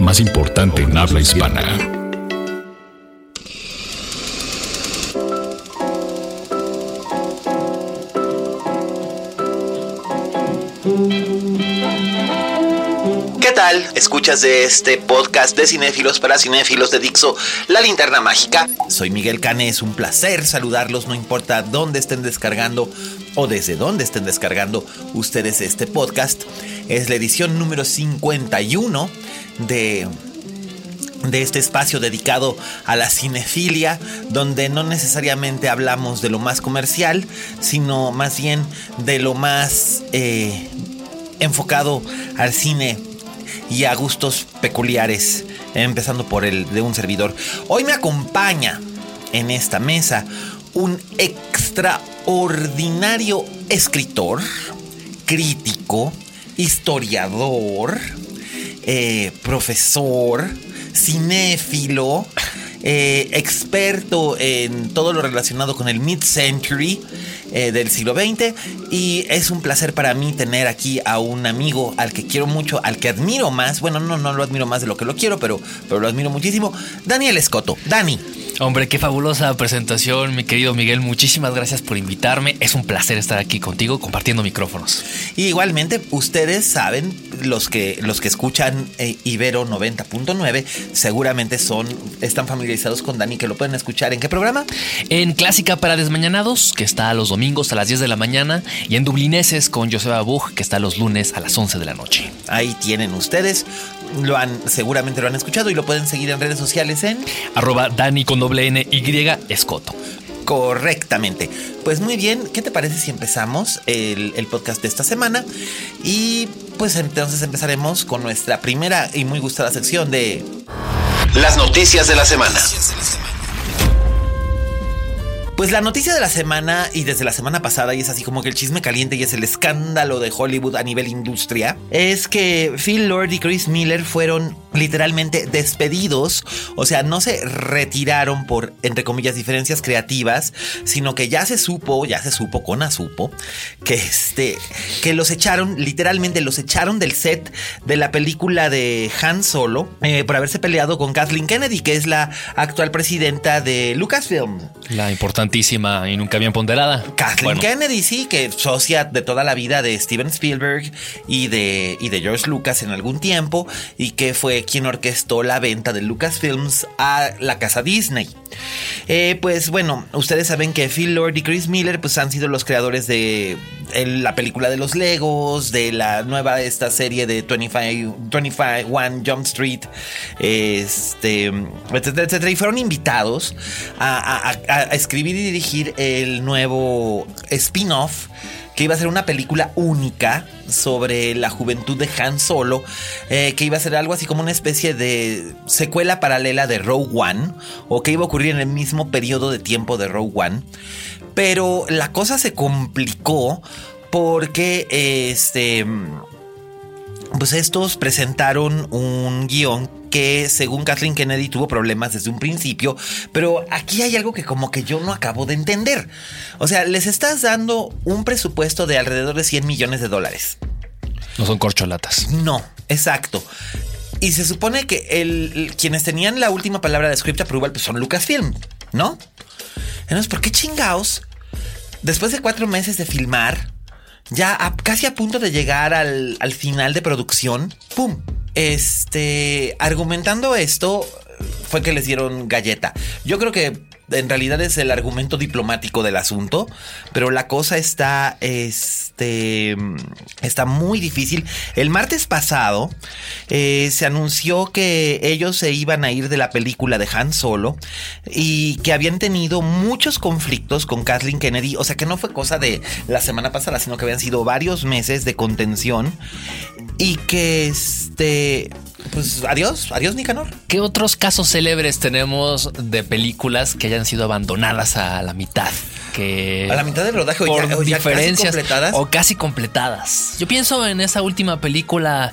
más importante en habla hispana. Escuchas de este podcast de cinéfilos para cinéfilos de Dixo, La Linterna Mágica. Soy Miguel Cane, es un placer saludarlos, no importa dónde estén descargando o desde dónde estén descargando ustedes este podcast. Es la edición número 51 de de este espacio dedicado a la cinefilia, donde no necesariamente hablamos de lo más comercial, sino más bien de lo más eh, enfocado al cine y a gustos peculiares, empezando por el de un servidor. Hoy me acompaña en esta mesa un extraordinario escritor, crítico, historiador, eh, profesor, cinéfilo, eh, experto en todo lo relacionado con el mid-century eh, del siglo XX. Y es un placer para mí tener aquí a un amigo al que quiero mucho, al que admiro más. Bueno, no, no lo admiro más de lo que lo quiero, pero, pero lo admiro muchísimo. Daniel Escoto. Dani. Hombre, qué fabulosa presentación, mi querido Miguel. Muchísimas gracias por invitarme. Es un placer estar aquí contigo compartiendo micrófonos. Y igualmente, ustedes saben, los que, los que escuchan eh, Ibero 90.9, seguramente son, están familiarizados con Dani, que lo pueden escuchar. ¿En qué programa? En Clásica para Desmañanados, que está los domingos a las 10 de la mañana, y en Dublineses con Joseba Bug, que está los lunes a las 11 de la noche. Ahí tienen ustedes. Lo han, seguramente lo han escuchado y lo pueden seguir en redes sociales en arroba Dani con doble N Y Escoto. Correctamente. Pues muy bien, ¿qué te parece si empezamos el, el, podcast de esta semana? Y pues entonces empezaremos con nuestra primera y muy gustada sección de Las noticias de la semana. Pues la noticia de la semana y desde la semana pasada, y es así como que el chisme caliente y es el escándalo de Hollywood a nivel industria, es que Phil Lord y Chris Miller fueron literalmente despedidos, o sea, no se retiraron por, entre comillas, diferencias creativas, sino que ya se supo, ya se supo con asupo, que este, que los echaron, literalmente los echaron del set de la película de Han Solo eh, por haberse peleado con Kathleen Kennedy, que es la actual presidenta de Lucasfilm. La importantísima y nunca bien ponderada. Kathleen bueno. Kennedy, sí, que socia de toda la vida de Steven Spielberg y de, y de George Lucas en algún tiempo, y que fue quien orquestó la venta de Lucasfilms a la casa Disney. Eh, pues bueno, ustedes saben que Phil Lord y Chris Miller pues han sido los creadores de la película de los Legos, de la nueva esta serie de 25, 25 Jump Street, este, etcétera, etcétera, y fueron invitados a escribir y dirigir el nuevo spin-off que iba a ser una película única sobre la juventud de Han Solo, eh, que iba a ser algo así como una especie de secuela paralela de Rogue One, o que iba a ocurrir en el mismo periodo de tiempo de Rogue One. Pero la cosa se complicó porque este pues estos presentaron un guion que según Kathleen Kennedy tuvo problemas desde un principio, pero aquí hay algo que como que yo no acabo de entender. O sea, les estás dando un presupuesto de alrededor de 100 millones de dólares. No son corcholatas. No, exacto. Y se supone que el, quienes tenían la última palabra de script approval pues son Lucasfilm, ¿no? Entonces, ¿por qué chingaos? Después de cuatro meses de filmar, ya a, casi a punto de llegar al, al final de producción, ¡pum! Este, argumentando esto, fue que les dieron galleta. Yo creo que en realidad es el argumento diplomático del asunto, pero la cosa está, este, está muy difícil. El martes pasado eh, se anunció que ellos se iban a ir de la película de Han Solo y que habían tenido muchos conflictos con Kathleen Kennedy, o sea que no fue cosa de la semana pasada, sino que habían sido varios meses de contención y que este pues adiós, adiós Nicanor. ¿Qué otros casos célebres tenemos de películas que hayan sido abandonadas a la mitad? Que a la mitad del rodaje por o ya, o ya casi diferencias completadas. o casi completadas. Yo pienso en esa última película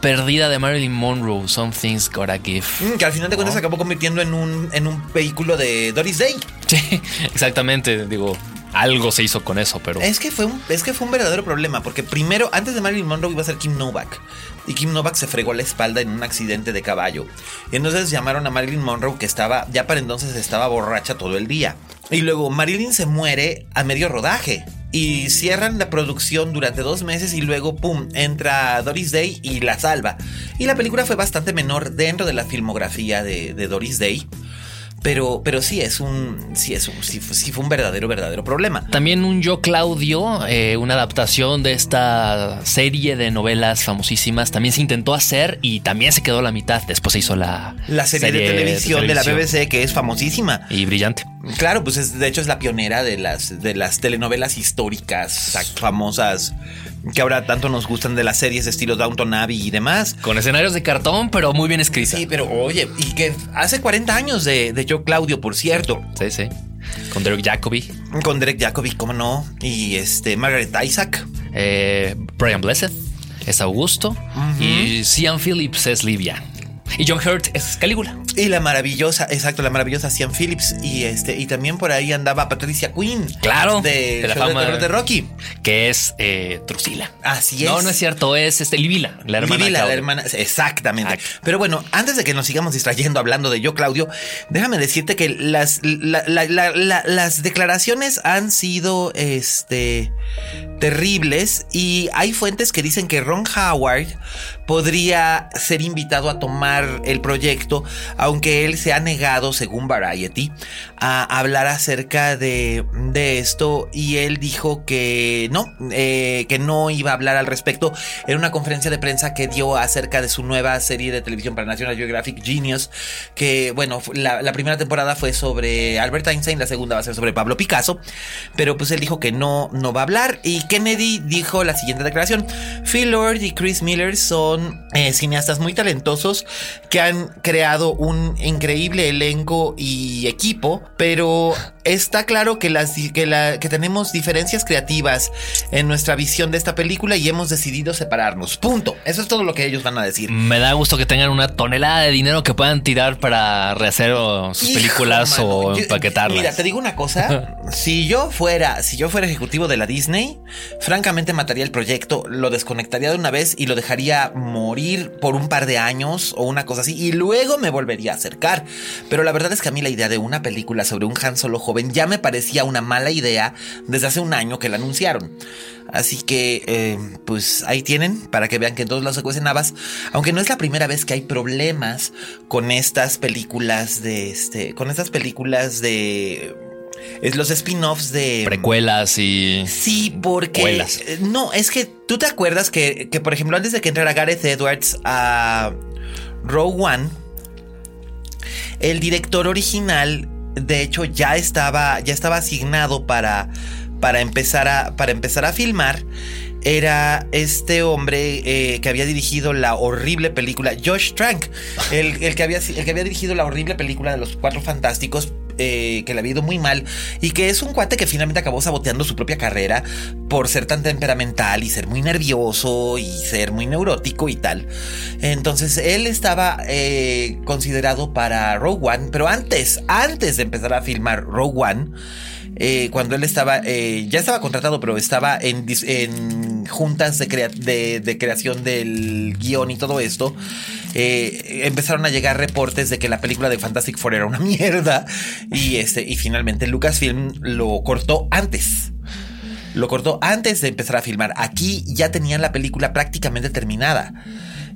perdida de Marilyn Monroe, Some Things Gotta Give. Mm, que al final de cuentas se acabó convirtiendo en un, en un vehículo de Doris Day. Sí, exactamente. Digo, algo se hizo con eso, pero Es que fue un, es que fue un verdadero problema, porque primero, antes de Marilyn Monroe iba a ser Kim Novak. Y Kim Novak se fregó la espalda en un accidente de caballo. Entonces llamaron a Marilyn Monroe, que estaba, ya para entonces estaba borracha todo el día. Y luego Marilyn se muere a medio rodaje. Y cierran la producción durante dos meses y luego, ¡pum!, entra Doris Day y la salva. Y la película fue bastante menor dentro de la filmografía de Doris Day. Pero, pero sí es un. Sí, es un, sí, fue- sí fue un verdadero, verdadero problema. También un Yo Claudio, eh, una adaptación de esta serie de novelas famosísimas, también se intentó hacer y también se quedó a la mitad. Después se hizo la, La serie, de, televisión de la. BBC, que es famosísima. Y brillante. Claro, pues es, de hecho es la pionera de las, de las telenovelas históricas famosas que ahora tanto nos gustan de las series estilo Downton Abbey y demás. Con escenarios de cartón, pero muy bien escrita. Sí, pero oye, y que hace 40 años de, de Yo Claudio, por cierto, Sí, sí. Con Derek Jacobi, con Derek Jacobi, cómo no, y este Margaret Isaac. eh, Brian Blessed es Augusto y Cian Phillips es Livia. Y John Hurt es Calígula. Y la maravillosa, exacto, la maravillosa Cian Phillips. Y este, y también por ahí andaba Patricia Quinn. Claro, De, de la de fama. de Rocky. Que es eh, Drusila. Así es. No, no es cierto, es este, Livila, la hermana. Livila, la hermana, exactamente. Pero bueno, antes de que nos sigamos distrayendo hablando de yo, Claudio, déjame decirte que las, la- la- la- la- las declaraciones han sido este, terribles y hay fuentes que dicen que Ron Howard podría ser invitado a tomar el proyecto, aunque él se ha negado, según Variety, a hablar acerca de, de esto y él dijo que no, eh, que no iba a hablar al respecto. En una conferencia de prensa que dio acerca de su nueva serie de televisión para National Geographic Genius, que bueno, la, la primera temporada fue sobre Albert Einstein, la segunda va a ser sobre Pablo Picasso, pero pues él dijo que no, no va a hablar. Y Kennedy dijo la siguiente declaración, Phil Lord y Chris Miller son eh, cineastas muy talentosos que han creado un increíble elenco y equipo, pero está claro que, las, que, la, que tenemos diferencias creativas en nuestra visión de esta película y hemos decidido separarnos. Punto. Eso es todo lo que ellos van a decir. Me da gusto que tengan una tonelada de dinero que puedan tirar para rehacer sus Hijo, películas mano, o yo- empaquetarlas. Mira, te digo una cosa. si yo fuera, si yo fuera ejecutivo de la Disney, francamente mataría el proyecto, lo desconectaría de una vez y lo dejaría morir por un par de años o una cosa así y luego me volvería a acercar. Pero la verdad es que a mí la idea de una película sobre un Han Solo joven ya me parecía una mala idea desde hace un año que la anunciaron. Así que, eh, pues ahí tienen, para que vean que en todos lados se cuecen. Aunque no es la primera vez que hay problemas con estas películas de este. Con estas películas de. Es los spin-offs de. Precuelas y. Sí, porque. Eh, No, es que tú te acuerdas que, que, por ejemplo, antes de que entrara Gareth Edwards a Rogue One, el director original, de hecho, ya estaba, ya estaba asignado para, para, empezar a, para empezar a filmar. Era este hombre eh, que había dirigido la horrible película, Josh Trank, el, el que había, el que había dirigido la horrible película de los Cuatro Fantásticos, eh, que le había ido muy mal y que es un cuate que finalmente acabó saboteando su propia carrera por ser tan temperamental y ser muy nervioso y ser muy neurótico y tal. Entonces él estaba eh, considerado para Rogue One, pero antes, antes de empezar a filmar Rogue One, eh, cuando él estaba, eh, ya estaba contratado, pero estaba en, juntas de creación del guion y todo esto, eh, empezaron a llegar reportes de que la película de Fantastic Four era una mierda y, este, y finalmente Lucasfilm lo cortó antes. Lo cortó antes de empezar a filmar. Aquí ya tenían la película prácticamente terminada.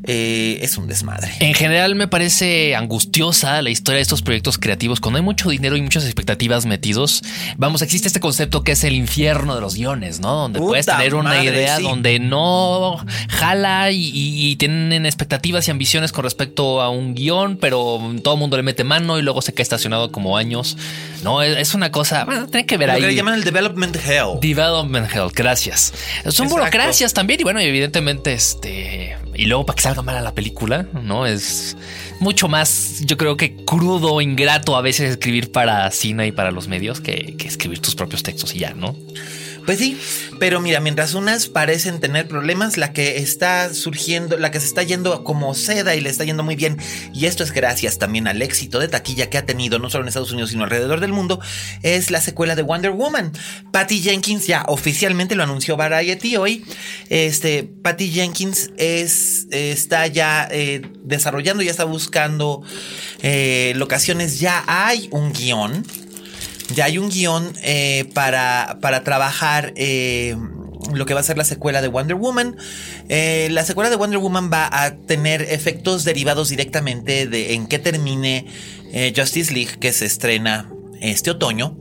Eh, es un desmadre. En general me parece angustiosa la historia de estos proyectos creativos. Cuando hay mucho dinero y muchas expectativas metidos, vamos, existe este concepto que es el infierno de los guiones, ¿no? Donde puedes tener una madre, idea sí. donde no jala y, y- y tienen expectativas y ambiciones con respecto a un guion, pero todo el mundo le mete mano y luego se queda estacionado como años. No, es, es una cosa, bueno, tiene que ver Lo ahí. que le llaman el development hell. Development Hell, gracias. Son Exacto. burocracias también y bueno, evidentemente este y luego para que salga mal a la película, ¿no? Es mucho más, yo creo que crudo, ingrato a veces escribir para cine y para los medios que, que escribir tus propios textos y ya, ¿no? Pues sí, pero mira, mientras unas parecen tener problemas, la que está surgiendo, la que se está yendo como seda y le está yendo muy bien, y esto es gracias también al éxito de taquilla que ha tenido no solo en Estados Unidos, sino alrededor del mundo, es la secuela de Wonder Woman. Patty Jenkins ya oficialmente lo anunció Variety hoy. Este, Patty Jenkins es, está ya eh, desarrollando, ya está buscando eh, locaciones, ya hay un guion. Ya hay un guion eh, para, para trabajar eh, lo que va a ser la secuela de Wonder Woman. Eh, la secuela de Wonder Woman va a tener efectos derivados directamente de en qué termine eh, Justice League, que se estrena este otoño.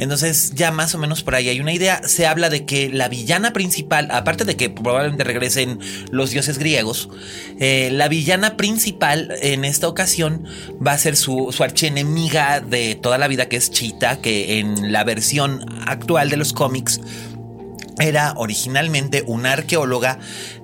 Entonces ya más o menos por ahí hay una idea. Se habla de que la villana principal, aparte de que probablemente regresen los dioses griegos, eh, la villana principal en esta ocasión va a ser su, su archienemiga de toda la vida, que es Cheetah, que en la versión actual de los cómics era originalmente una arqueóloga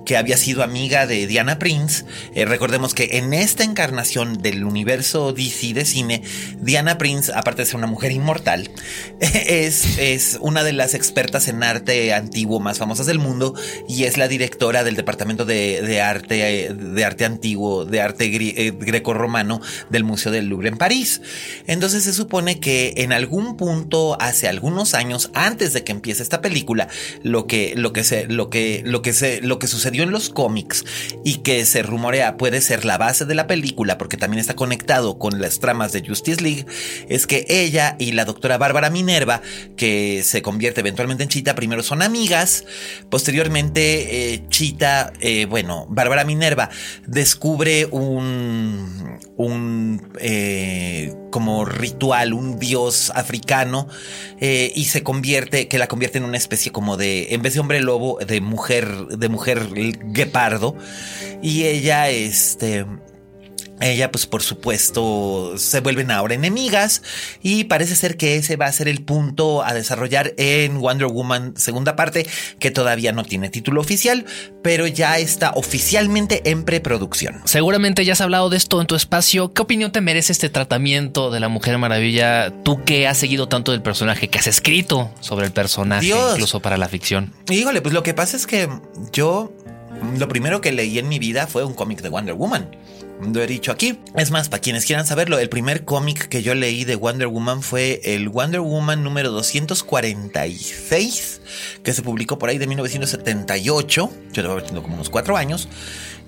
que había sido amiga de Diana Prince. Eh, recordemos que en esta encarnación del universo DC de cine, Diana Prince, aparte de ser una mujer inmortal, es, es una de las expertas en arte antiguo más famosas del mundo y es la directora del departamento de, de arte, de arte antiguo, de arte gri- eh, grecorromano del Museo del Louvre en París. Entonces se supone que en algún punto, hace algunos años, antes de que empiece esta película, lo que, lo que se, lo que, lo que se, lo que sucedió en los cómics y que se rumorea puede ser la base de la película, porque también está conectado con las tramas de Justice League, es que ella y la doctora Bárbara Minerva, que se convierte eventualmente en Chita, primero son amigas, posteriormente eh, Chita, eh, bueno, Bárbara Minerva descubre un, un eh, como ritual, un dios africano eh, y se convierte, que la convierte en una especie como de, en vez de hombre lobo, de mujer, de mujer guepardo. Y ella, este, ella, pues por supuesto, se vuelven ahora enemigas y parece ser que ese va a ser el punto a desarrollar en Wonder Woman segunda parte, que todavía no tiene título oficial, pero ya está oficialmente en preproducción. Seguramente ya has hablado de esto en tu espacio. ¿Qué opinión te merece este tratamiento de la Mujer Maravilla? Tú que has seguido tanto del personaje, que has escrito sobre el personaje, Dios. incluso para la ficción. Híjole, pues lo que pasa es que yo lo primero que leí en mi vida fue un cómic de Wonder Woman. Lo he dicho aquí. Es más, para quienes quieran saberlo, el primer cómic que yo leí de Wonder Woman fue el Wonder Woman número 246, que se publicó por ahí de 1978. Yo estaba teniendo como unos cuatro años.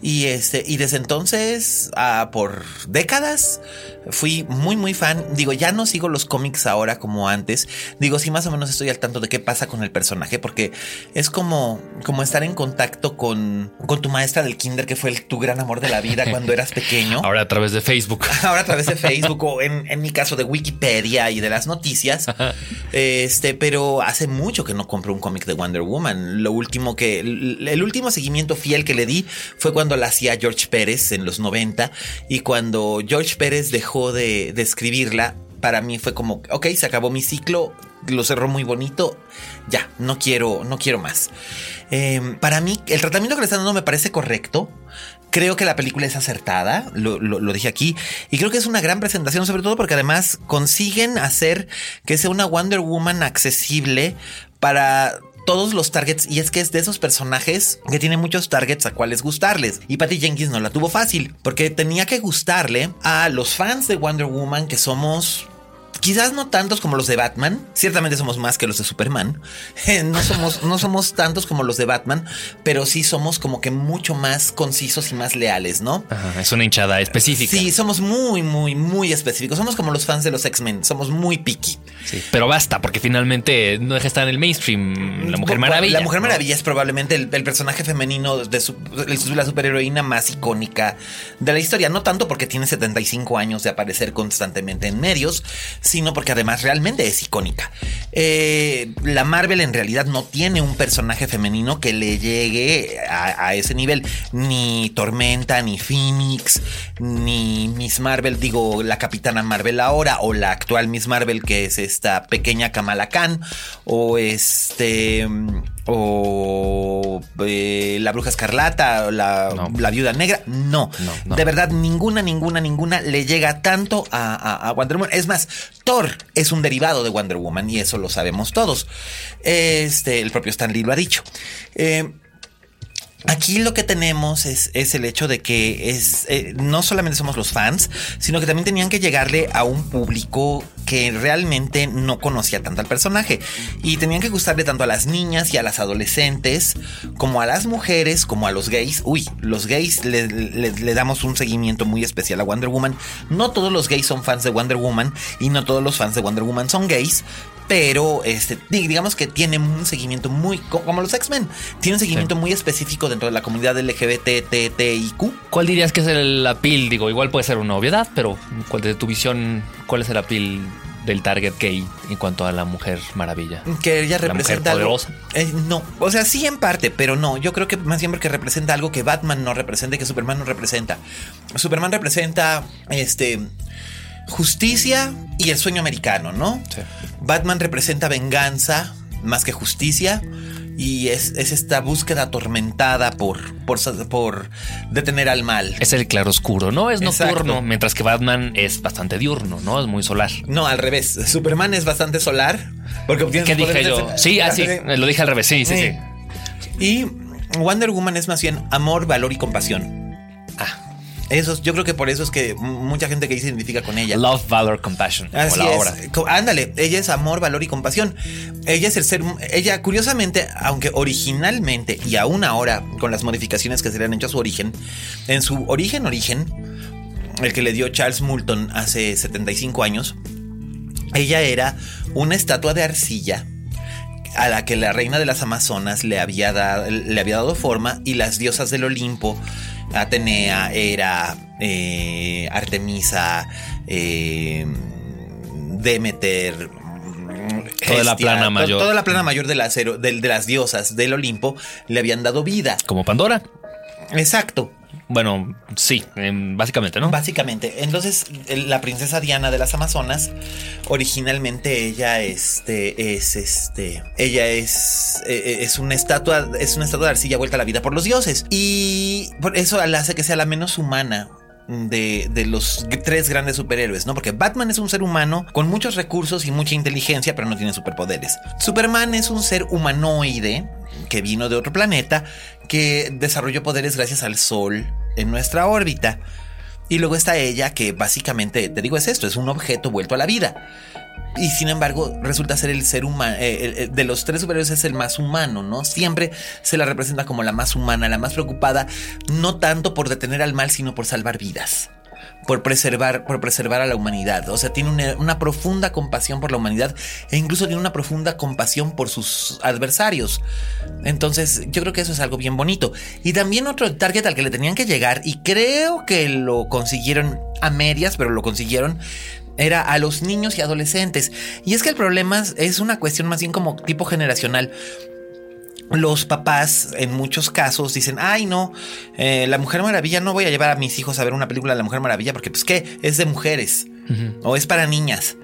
Y, este, y desde entonces, ah, por décadas, fui muy, muy fan. Digo, ya no sigo los cómics ahora como antes. Digo, sí, más o menos estoy al tanto de qué pasa con el personaje, porque es como, como estar en contacto con, con tu maestra del kinder, que fue el- tu gran amor de la vida cuando eras pequeño. Ahora a través de Facebook. Ahora a través de Facebook o en, en mi caso de Wikipedia y de las noticias. Este, pero hace mucho que no compro un cómic de Wonder Woman. Lo último que, el el último seguimiento fiel que le di fue cuando la hacía George Pérez en los 90 y cuando George Pérez dejó de, escribirla, para mí fue como, ok, se acabó mi ciclo, lo cerró muy bonito, ya, no quiero, no quiero más. Eh, para mí, el tratamiento que le están dando me parece correcto. Creo que la película es acertada, lo- lo dije aquí, y creo que es una gran presentación, sobre todo porque además consiguen hacer que sea una Wonder Woman accesible para todos los targets, y es que es de esos personajes que tienen muchos targets a cuales gustarles. Y Patty Jenkins no la tuvo fácil, porque tenía que gustarle a los fans de Wonder Woman, que somos quizás no tantos como los de Batman, ciertamente somos más que los de Superman, no, somos, no somos tantos como los de Batman, pero sí somos como que mucho más concisos y más leales, ¿no? Ajá, es una hinchada específica. Sí, somos muy, muy, muy específicos. Somos como los fans de los X-Men, somos muy picky. Sí, pero basta, porque finalmente no deja de estar en el mainstream. La Mujer Maravilla. La Mujer ¿no? Maravilla es probablemente el, el personaje femenino de su- la superheroína más icónica de la historia. No tanto porque tiene 75 años de aparecer constantemente en medios, sino porque además realmente es icónica. Eh, la Marvel en realidad no tiene un personaje femenino que le llegue a, a ese nivel. Ni Tormenta, ni Phoenix, ni Miss Marvel, digo, la Capitana Marvel ahora, o la actual Miss Marvel, que es esta pequeña Kamala Khan, o este. O eh, la Bruja Escarlata, o la, No. la Viuda Negra. No. No, no. De verdad, ninguna, ninguna, ninguna le llega tanto a, a- a Wonder Woman. Es más, Thor es un derivado de Wonder Woman y eso lo sabemos todos. Este, el propio Stan Lee lo ha dicho. Eh, Aquí lo que tenemos es, es el hecho de que es eh, no solamente somos los fans, sino que también tenían que llegarle a un público que realmente no conocía tanto al personaje. Y tenían que gustarle tanto a las niñas y a las adolescentes, como a las mujeres, como a los gays. Uy, los gays le, le- le damos un seguimiento muy especial a Wonder Woman. No todos los gays son fans de Wonder Woman y no todos los fans de Wonder Woman son gays. Pero este, di- digamos que tiene un seguimiento muy, co- como los X-Men, tiene un seguimiento muy específico dentro de la comunidad LGBTTIQ. ¿Cuál dirías que es el appeal? Digo, igual puede ser una obviedad, pero ¿cuál de tu visión, cuál es el appeal del target gay en cuanto a la Mujer Maravilla? Que ella La mujer representa algo. Eh, no, o sea, sí en parte, pero no. Yo creo que más bien porque representa algo que Batman no representa que Superman no representa. Superman representa este justicia y el sueño americano, ¿no? Sí. Batman representa venganza más que justicia. Y es, es esta búsqueda atormentada por, por, por detener al mal. Es el claroscuro, ¿no? Es Exacto. nocturno, mientras que Batman es bastante diurno, ¿no? Es muy solar. No, al revés. Superman es bastante solar. Porque obtiene ¿Qué dije yo? de- Sí, así, lo dije al revés, sí, sí, sí. Y Wonder Woman es más bien amor, valor y compasión. Ah, Eso, es- yo creo que por eso es que mucha gente que se identifica con ella. Love, Valor, Compassion, como Así la obra. Ándale, ella es amor, valor y compasión. Ella es el ser, ella curiosamente, aunque originalmente y aún ahora con las modificaciones que se le han hecho a su origen, en su origen origen, el que le dio Charles Moulton hace 75 años, ella era una estatua de arcilla a la que la reina de las Amazonas le había, dado, le había dado forma y las diosas del Olimpo, Atenea, Hera, eh, Artemisa, eh, Demeter. Toda la plana mayor. Toda la plana mayor de de- de las diosas del Olimpo le habían dado vida. Como Pandora. Exacto. Bueno, sí, em, básicamente, ¿no? Básicamente. Entonces, la princesa Diana de las Amazonas, originalmente ella este, es este. Ella es. eh, es una estatua. Es una estatua de arcilla vuelta a la vida por los dioses. Y por eso la hace que sea la menos humana. De, de los tres grandes superhéroes, ¿no? Porque Batman es un ser humano con muchos recursos y mucha inteligencia, pero no tiene superpoderes. Superman es un ser humanoide que vino de otro planeta, que desarrolló poderes gracias al Sol en nuestra órbita. Y luego está ella, que básicamente, te digo, es esto, es un objeto vuelto a la vida. Y sin embargo, resulta ser el ser humano, de los tres superhéroes es el más humano, ¿no? Siempre se la representa como la más humana, la más preocupada, no tanto por detener al mal, sino por salvar vidas. Por preservar, por preservar a la humanidad. O sea, tiene una, una profunda compasión por la humanidad e incluso tiene una profunda compasión por sus adversarios. Entonces, yo creo que eso es algo bien bonito. Y también otro target al que le tenían que llegar, y creo que lo consiguieron a medias, pero lo consiguieron, era a los niños y adolescentes. Y es que el problema es una cuestión más bien como tipo generacional. Los papás en muchos casos dicen, ay no, eh, la Mujer Maravilla, no voy a llevar a mis hijos a ver una película de la Mujer Maravilla porque pues qué, es de mujeres o es para niñas.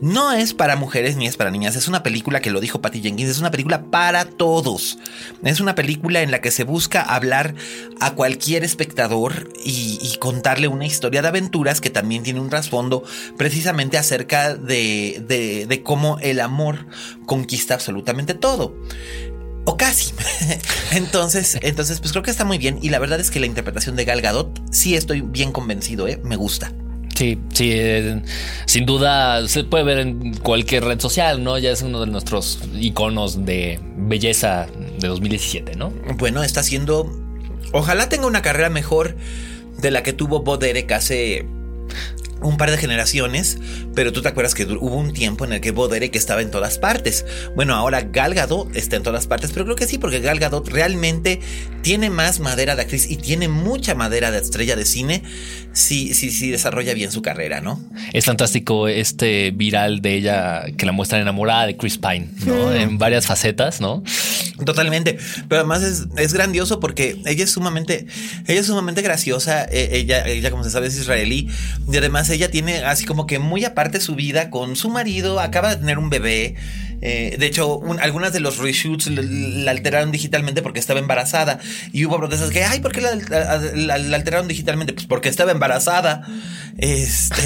No es para mujeres ni es para niñas, es una película que lo dijo Patty Jenkins, es una película para todos. Es una película en la que se busca hablar a cualquier espectador y, y contarle una historia de aventuras que también tiene un trasfondo precisamente acerca de, de, de cómo el amor conquista absolutamente todo. O casi. entonces, entonces, pues creo que está muy bien. Y la verdad es que la interpretación de Gal Gadot, sí estoy bien convencido, ¿eh? Me gusta. Sí, sí, eh, sin duda se puede ver en cualquier red social, ¿no? Ya es uno de nuestros iconos de belleza de 2017, ¿no? Bueno, está haciendo. Ojalá tenga una carrera mejor de la que tuvo Bo Derek hace un par de generaciones, pero tú te acuerdas que hubo un tiempo en el que Bo Derek estaba en todas partes. Bueno, ahora Gal Gadot está en todas partes, pero creo que sí, porque Gal Gadot realmente tiene más madera de actriz y tiene mucha madera de estrella de cine si, si, si desarrolla bien su carrera, ¿no? Es fantástico este viral de ella que la muestra enamorada de Chris Pine, ¿no? Mm. En varias facetas, ¿no? Totalmente, pero además es, es grandioso porque ella es sumamente, ella es sumamente graciosa, eh, ella, ella como se sabe es israelí y además ella tiene así como que muy aparte su vida con su marido, acaba de tener un bebé, eh, de hecho un- algunas de los reshoots la alteraron digitalmente porque estaba embarazada y hubo protestas que, ay, ¿por qué la, la- la- la alteraron digitalmente? Pues porque estaba embarazada, este...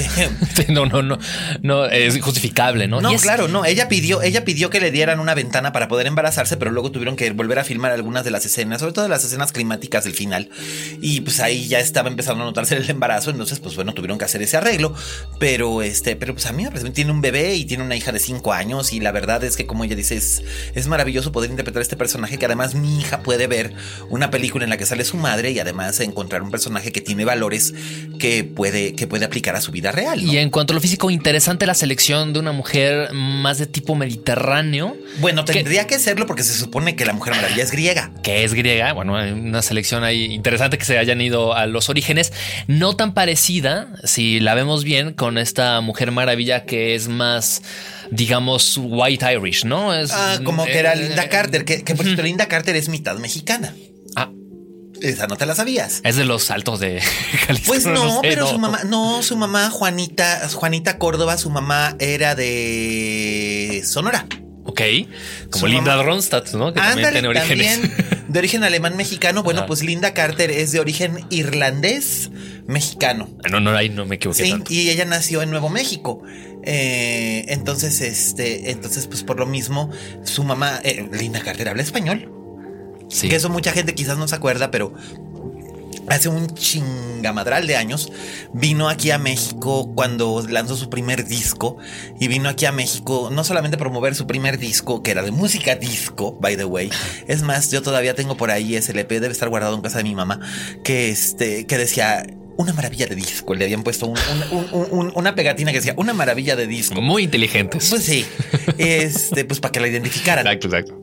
No, no, no, no, es justificable, ¿no? No, claro, no. Ella pidió, ella pidió que le dieran una ventana para poder embarazarse, pero luego tuvieron que volver a filmar algunas de las escenas, sobre todo las escenas climáticas del final. Y pues ahí ya estaba empezando a notarse el embarazo, entonces pues bueno, tuvieron que hacer ese arreglo. Pero este, pero pues a mí me tiene un bebé y tiene una hija de cinco años y la verdad es que como ella dice, es, es maravilloso poder interpretar este personaje que además mi hija puede ver una película en la que sale su madre y además encontrar un personaje que tiene valores que puede, que puede aplicar a su vida real. ¿no? Y en cuanto a lo físico, interesante la selección de una mujer más de tipo mediterráneo, Bueno, que- tendría que serlo porque se supone que la Mujer Maravilla es griega. que es griega. Bueno, hay una selección ahí interesante que se hayan ido a los orígenes, no tan parecida, si la vemos bien, con esta mujer maravilla que es más, digamos, white Irish, ¿no? Es, Ah, como que era eh, Linda Carter, que, que por cierto, Linda Carter es mitad mexicana. Ah, Esa no te la sabías. es de los altos de Jalisco. Pues no, sé, pero no. su mamá, no, su mamá Juanita, Juanita Córdoba, su mamá era de Sonora. Ok, como Su Linda mamá- Ronstadt, ¿no? Que también tiene orígenes. también de origen alemán mexicano. Bueno, Ajá. pues Linda Carter es de origen irlandés mexicano. No, no, ahí no me equivoqué Sí, tanto. y ella nació en Nuevo México. Eh, entonces, este, entonces, pues por lo mismo, su mamá, eh, Linda Carter, habla español. Sí. Que eso mucha gente quizás no se acuerda, pero hace un chingamadral de años vino aquí a México cuando lanzó su primer disco y vino aquí a México no solamente a promover su primer disco, que era de música disco, by the way. Es más, yo todavía tengo por ahí ese LP, debe estar guardado en casa de mi mamá, que este, que decía una maravilla de disco. Le habían puesto un- un- un- un- una pegatina que decía una maravilla de disco. Muy inteligentes. Pues sí, este, pues para que la identificaran. Exacto, exacto.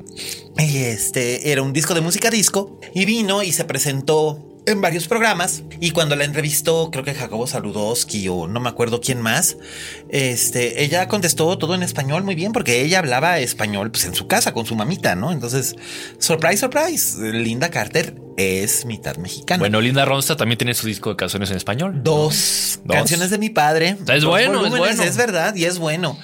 Y este era un disco de música disco y vino y se presentó en varios programas y cuando la entrevistó creo que Jacobo Saludowski o no me acuerdo quién más este ella contestó todo en español muy bien porque ella hablaba español pues en su casa con su mamita no entonces surprise surprise Linda Carter es mitad mexicana Bueno, Linda Ronstadt también tiene su disco de canciones en español. dos, Dos. canciones de mi padre Es bueno, es bueno. es verdad y es bueno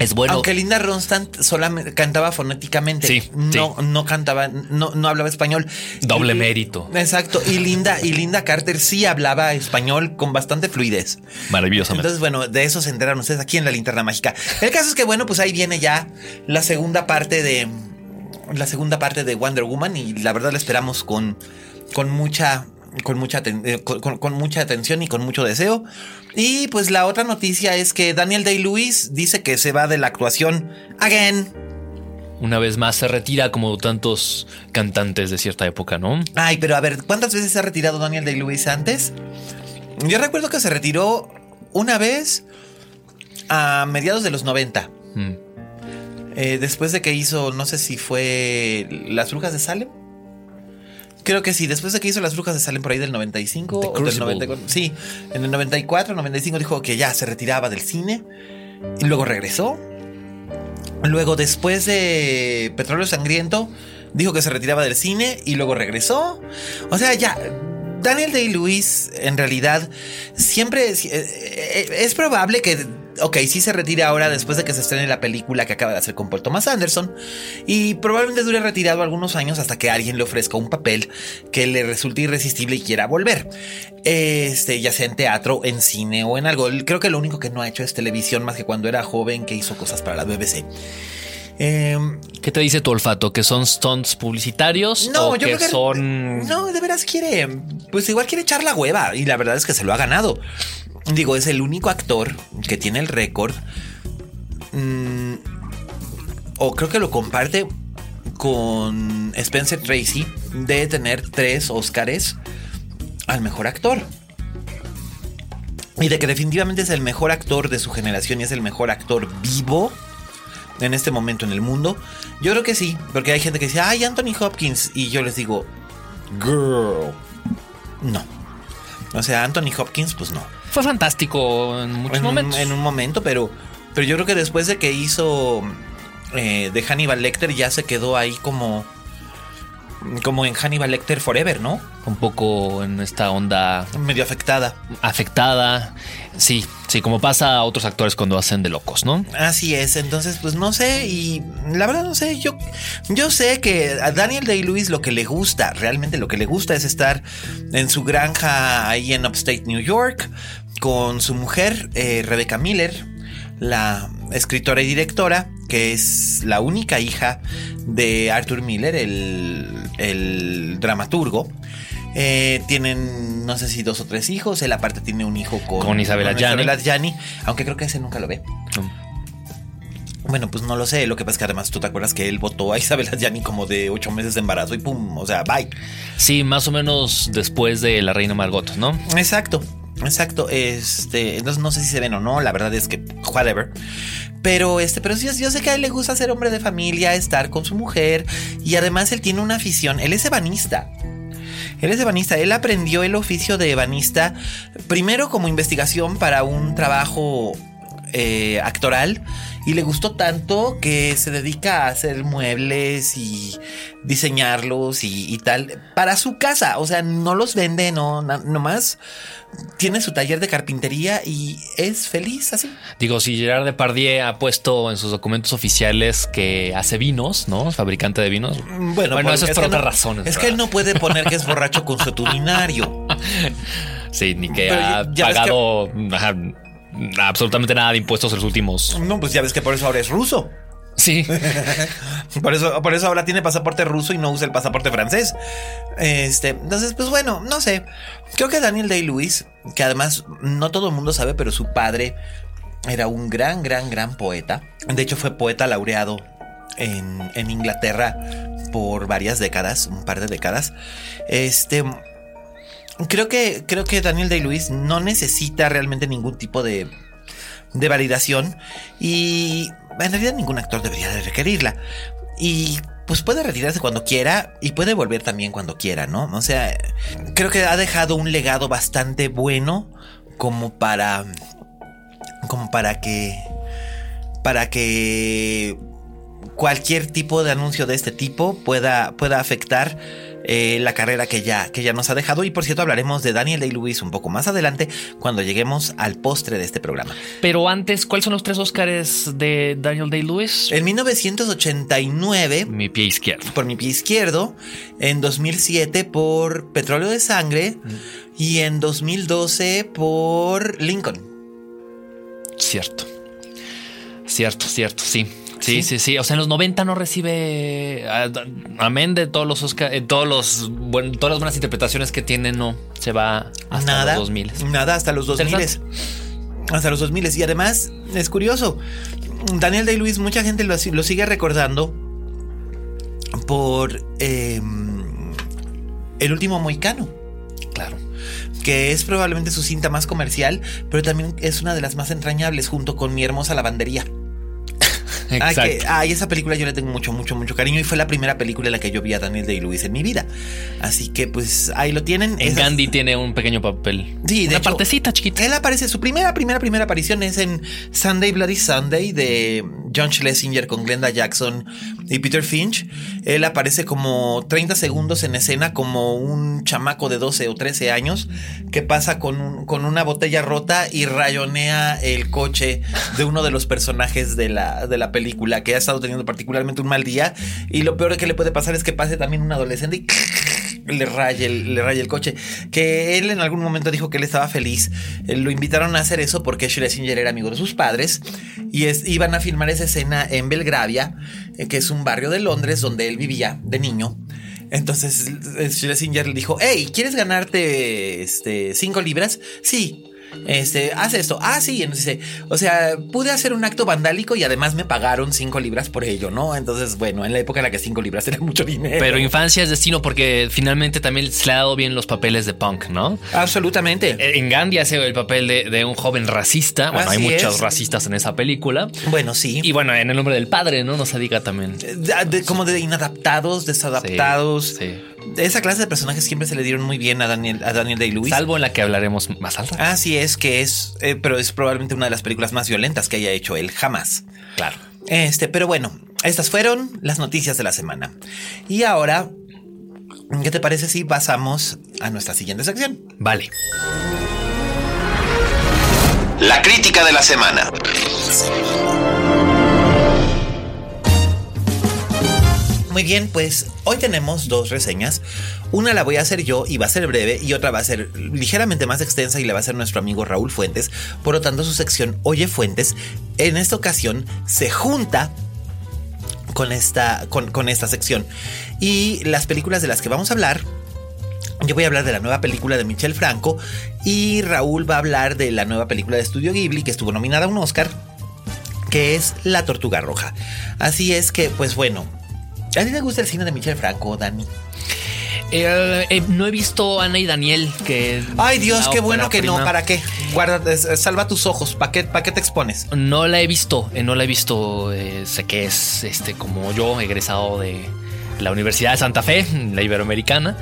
Es bueno. aunque Linda Ronstadt solamente cantaba fonéticamente, Sí, no, sí. no cantaba, no, no hablaba español. Doble Y- mérito. Exacto. Y Linda, y Linda Carter sí hablaba español con bastante fluidez. Maravillosamente. Entonces, bueno, de eso se enteraron ustedes aquí en la linterna mágica. El caso es que, bueno, pues ahí viene ya la segunda parte de la segunda parte de Wonder Woman y la verdad la esperamos con, con mucha con mucha eh, con mucha atención y con mucho deseo. Y pues la otra noticia es que Daniel Day-Lewis dice que se va de la actuación again. Una vez más se retira como tantos cantantes de cierta época, ¿no? Ay, pero a ver, ¿cuántas veces se ha retirado Daniel Day-Lewis antes? Yo recuerdo que se retiró una vez a mediados de los 90. Mm. Eh, después de que hizo, no sé si fue Las Brujas de Salem. Creo que sí, después de que hizo Las Brujas de Salem por ahí del 95 The o del Crucible. 94. Sí, en el 94, 95 dijo que ya se retiraba del cine. Y luego regresó. Luego, después de Petróleo Sangriento, dijo que se retiraba del cine y luego regresó. O sea, ya. Daniel Day-Lewis, en realidad, siempre es, eh, eh, es probable que, ok, sí se retire ahora después de que se estrene la película que acaba de hacer con Paul Thomas Anderson. Y probablemente dure retirado algunos años hasta que alguien le ofrezca un papel que le resulte irresistible y quiera volver. Este, ya sea en teatro, en cine o en algo. Creo que lo único que no ha hecho es televisión más que cuando era joven que hizo cosas para la BBC. Em, ¿Qué te dice tu olfato? ¿Que son stunts publicitarios? no, o yo que creo que son. No, de veras quiere. Pues igual quiere echar la hueva. Y la verdad es que se lo ha ganado. Digo, es el único actor que tiene el récord. mm, o creo que lo comparte con Spencer Tracy de tener tres Óscares al mejor actor. Y de que definitivamente es el mejor actor de su generación y es el mejor actor vivo en este momento en el mundo. Yo creo que sí, porque hay gente que dice, ay, Anthony Hopkins. Y yo les digo, girl. No. O sea, Anthony Hopkins, pues no. Fue fantástico en muchos En momentos. en un momento, pero, pero yo creo que después de que hizo eh, de Hannibal Lecter ya se quedó ahí como, como en Hannibal Lecter Forever, ¿no? Un poco en esta onda Medio afectada. afectada. Sí, sí, como pasa a otros actores cuando hacen de locos, ¿no? Así es, entonces pues no sé y la verdad no sé, yo, yo sé que a Daniel Day-Lewis lo que le gusta, realmente lo que le gusta es estar en su granja ahí en Upstate New York con su mujer eh, Rebecca Miller, la escritora y directora, que es la única hija de Arthur Miller, el, el dramaturgo. Eh, tienen, no sé si dos o tres hijos. Él aparte tiene un hijo con, Con Gianni. Isabella Gianni, aunque creo que ese nunca lo ve. Bueno, pues no lo sé. Lo que pasa es que además tú te acuerdas que él votó a Isabela Gianni como de ocho meses de embarazo y pum, o sea, bye. Sí, más o menos después de La Reina Margot, ¿no? Exacto, exacto. Este, entonces no sé si se ven o no. La verdad es que whatever. Pero este, pero sí, yo sé que a él le gusta ser hombre de familia, estar con su mujer y además él tiene una afición. Él es ebanista. Él es ebanista. Él aprendió el oficio de ebanista primero como investigación para un trabajo eh, actoral y le gustó tanto que se dedica a hacer muebles y diseñarlos y, y tal para su casa. O sea, no los vende, no, na- nomás tiene su taller de carpintería y es feliz así. Digo, si Gerard Depardieu ha puesto en sus documentos oficiales que hace vinos, ¿no? Fabricante de vinos. Bueno, porque eso es por otras no- razones. Es que él no puede poner que es borracho consuetudinario. Sí, ni que Pero ha ya- ya ves pagado ajá, absolutamente nada de impuestos en los últimos. No, pues ya ves que por eso ahora es ruso. Sí. Por eso, por eso ahora tiene pasaporte ruso y no usa el pasaporte francés. Este, entonces, pues bueno, no sé. Creo que Daniel Day-Lewis, que además no todo el mundo sabe, pero su padre era un gran, gran, gran poeta. De hecho, fue poeta laureado en, en Inglaterra por varias décadas, un par de décadas. Este. Creo que, creo que Daniel Day-Lewis no necesita realmente ningún tipo de, de validación y en realidad ningún actor debería de requerirla. Y pues puede retirarse cuando quiera y puede volver también cuando quiera, ¿no? O sea, creo que ha dejado un legado bastante bueno como para como para que para que cualquier tipo de anuncio de este tipo pueda pueda afectar eh, la carrera que ya, que ya nos ha dejado. Y por cierto, hablaremos de Daniel Day-Lewis un poco más adelante cuando lleguemos al postre de este programa. Pero antes, ¿cuáles son los tres Óscares de Daniel Day-Lewis? En 1989, Mi pie izquierdo. por mi pie izquierdo, en 2007 por Petróleo de Sangre y en 2012 por Lincoln. Cierto. Cierto, cierto, sí. Sí, sí, sí. O sea, en los 90 no recibe. a- Amén de todos los Oscar, eh, todos los bueno, todas las buenas interpretaciones que tiene, no. Se va hasta nada, los 2000. Nada, hasta los 2000. Interesante. Hasta los 2000. Y además, es curioso. Daniel Day-Lewis, mucha gente lo, lo sigue recordando por eh, El último Moicano. Claro. Que es probablemente su cinta más comercial, pero también es una de las más entrañables junto con Mi hermosa lavandería. Ay, Exacto. que- ay, esa película yo le tengo mucho, mucho, mucho cariño y fue la primera película en la que yo vi a Daniel Day-Lewis en mi vida. Así que pues ahí lo tienen. En Esas- Gandhi tiene un pequeño papel. Sí, de Una hecho, partecita chiquita. Él aparece, su primera, primera, primera aparición es en Sunday Bloody Sunday de John Schlesinger con Glenda Jackson y Peter Finch. Él aparece como 30 segundos en escena como un chamaco de 12 o 13 años que pasa con, un- con una botella rota y rayonea el coche de uno de los personajes de la, de la película que ha estado teniendo particularmente un mal día. Y lo peor que le puede pasar es que pase también un adolescente y le raya el, le raya el coche. Que él en algún momento dijo que él estaba feliz. Eh, Lo invitaron a hacer eso porque Schlesinger era amigo de sus padres y es- iban a filmar esa escena en Belgravia, eh, que es un barrio de Londres donde él vivía de niño. Entonces eh, Schlesinger le dijo, hey, ¿quieres ganarte este, cinco libras? Sí. Este, haz esto. Ah, sí. Entonces dice, o sea, pude hacer un acto vandálico y además me pagaron cinco libras por ello, ¿no? Entonces, bueno, en la época en la que cinco libras era mucho dinero. Pero infancia es destino porque finalmente también se le ha dado bien los papeles de punk, ¿no? Absolutamente. Eh, En Gandhi hace el papel de, de un joven racista. Bueno, Así hay muchos es. racistas en esa película. Bueno, sí. Y bueno, en el nombre del padre, ¿no? No se diga también. De- de- como de inadaptados, desadaptados. Sí, Esa clase de personajes siempre se le dieron muy bien a Daniel, a Daniel Day-Lewis. Salvo en la que hablaremos más al rato. Así es que es, eh, pero es probablemente una de las películas más violentas que haya hecho él jamás. Claro. Este, pero bueno, estas fueron las noticias de la semana. Y ahora, ¿qué te parece si pasamos a nuestra siguiente sección? Vale. La crítica de la semana. Muy bien, pues hoy tenemos dos reseñas. Una la voy a hacer yo y va a ser breve y otra va a ser ligeramente más extensa y la va a hacer nuestro amigo Raúl Fuentes. Por lo tanto, su sección Oye Fuentes en esta ocasión se junta con esta, con, con esta sección. Y las películas de las que vamos a hablar yo voy a hablar de la nueva película de Michel Franco y Raúl va a hablar de la nueva película de Estudio Ghibli que estuvo nominada a un Oscar, que es La Tortuga Roja. Así es que, pues bueno, ¿a ti te gusta el cine de Michel Franco, Dani? Eh, eh, no he visto Ana y Daniel que. Ay Dios, qué bueno que no. ¿para qué? Guarda, salva tus ojos, ¿para qué, pa' qué te expones? No la he visto, eh, no la he visto. sé que es este como yo, egresado de la Universidad de Santa Fe, la Iberoamericana.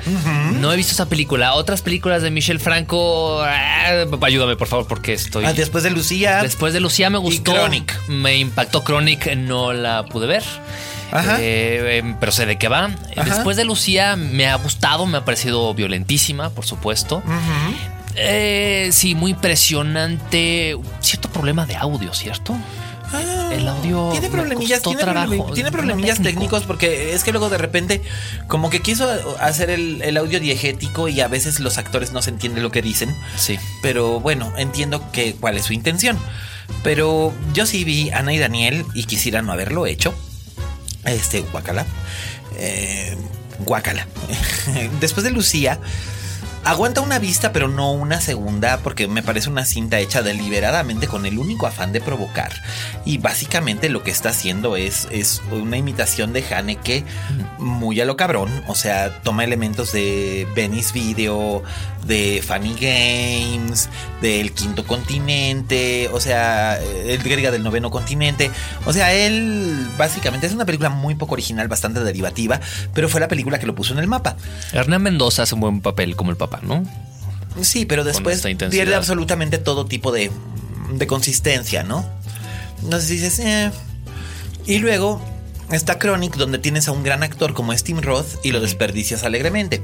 No he visto esa película. Otras películas de Michel Franco, ah, ayúdame por favor, porque estoy. Ah, después de Lucía. Después de Lucía me gustó. Chronic. Me impactó Chronic, no la pude ver. Eh, eh, pero sé de qué va. Después de Lucía me ha gustado, me ha parecido violentísima, por supuesto. Eh, sí, muy impresionante. Cierto problema de audio, ¿cierto? el audio. Ah, Tiene problemillas, tiene, trabajo. tiene problemillas Técnico. técnicos porque es que luego de repente como que quiso hacer el, el audio diegético y a veces los actores no se entiende lo que dicen. Sí. Pero bueno, entiendo que cuál es su intención. Pero yo sí vi Ana y Daniel y quisiera no haberlo hecho. Este, guacala. Eh, guacala. Después de Lucía, aguanta una vista, pero no una segunda, porque me parece una cinta hecha deliberadamente con el único afán de provocar. Y básicamente lo que está haciendo es, es una imitación de Haneke muy a lo cabrón. O sea, toma elementos de Venice Video, de Funny Games, del Quinto Continente, o sea, el griega del Noveno Continente. O sea, él básicamente es una película muy poco original, bastante derivativa, pero fue la película que lo puso en el mapa. Hernán Mendoza hace un buen papel como el papá, ¿no? Sí, pero después pierde absolutamente todo tipo de, de consistencia, ¿no? Entonces dices, eh. Y luego está Chronic, donde tienes a un gran actor como es Tim Roth y lo desperdicias alegremente.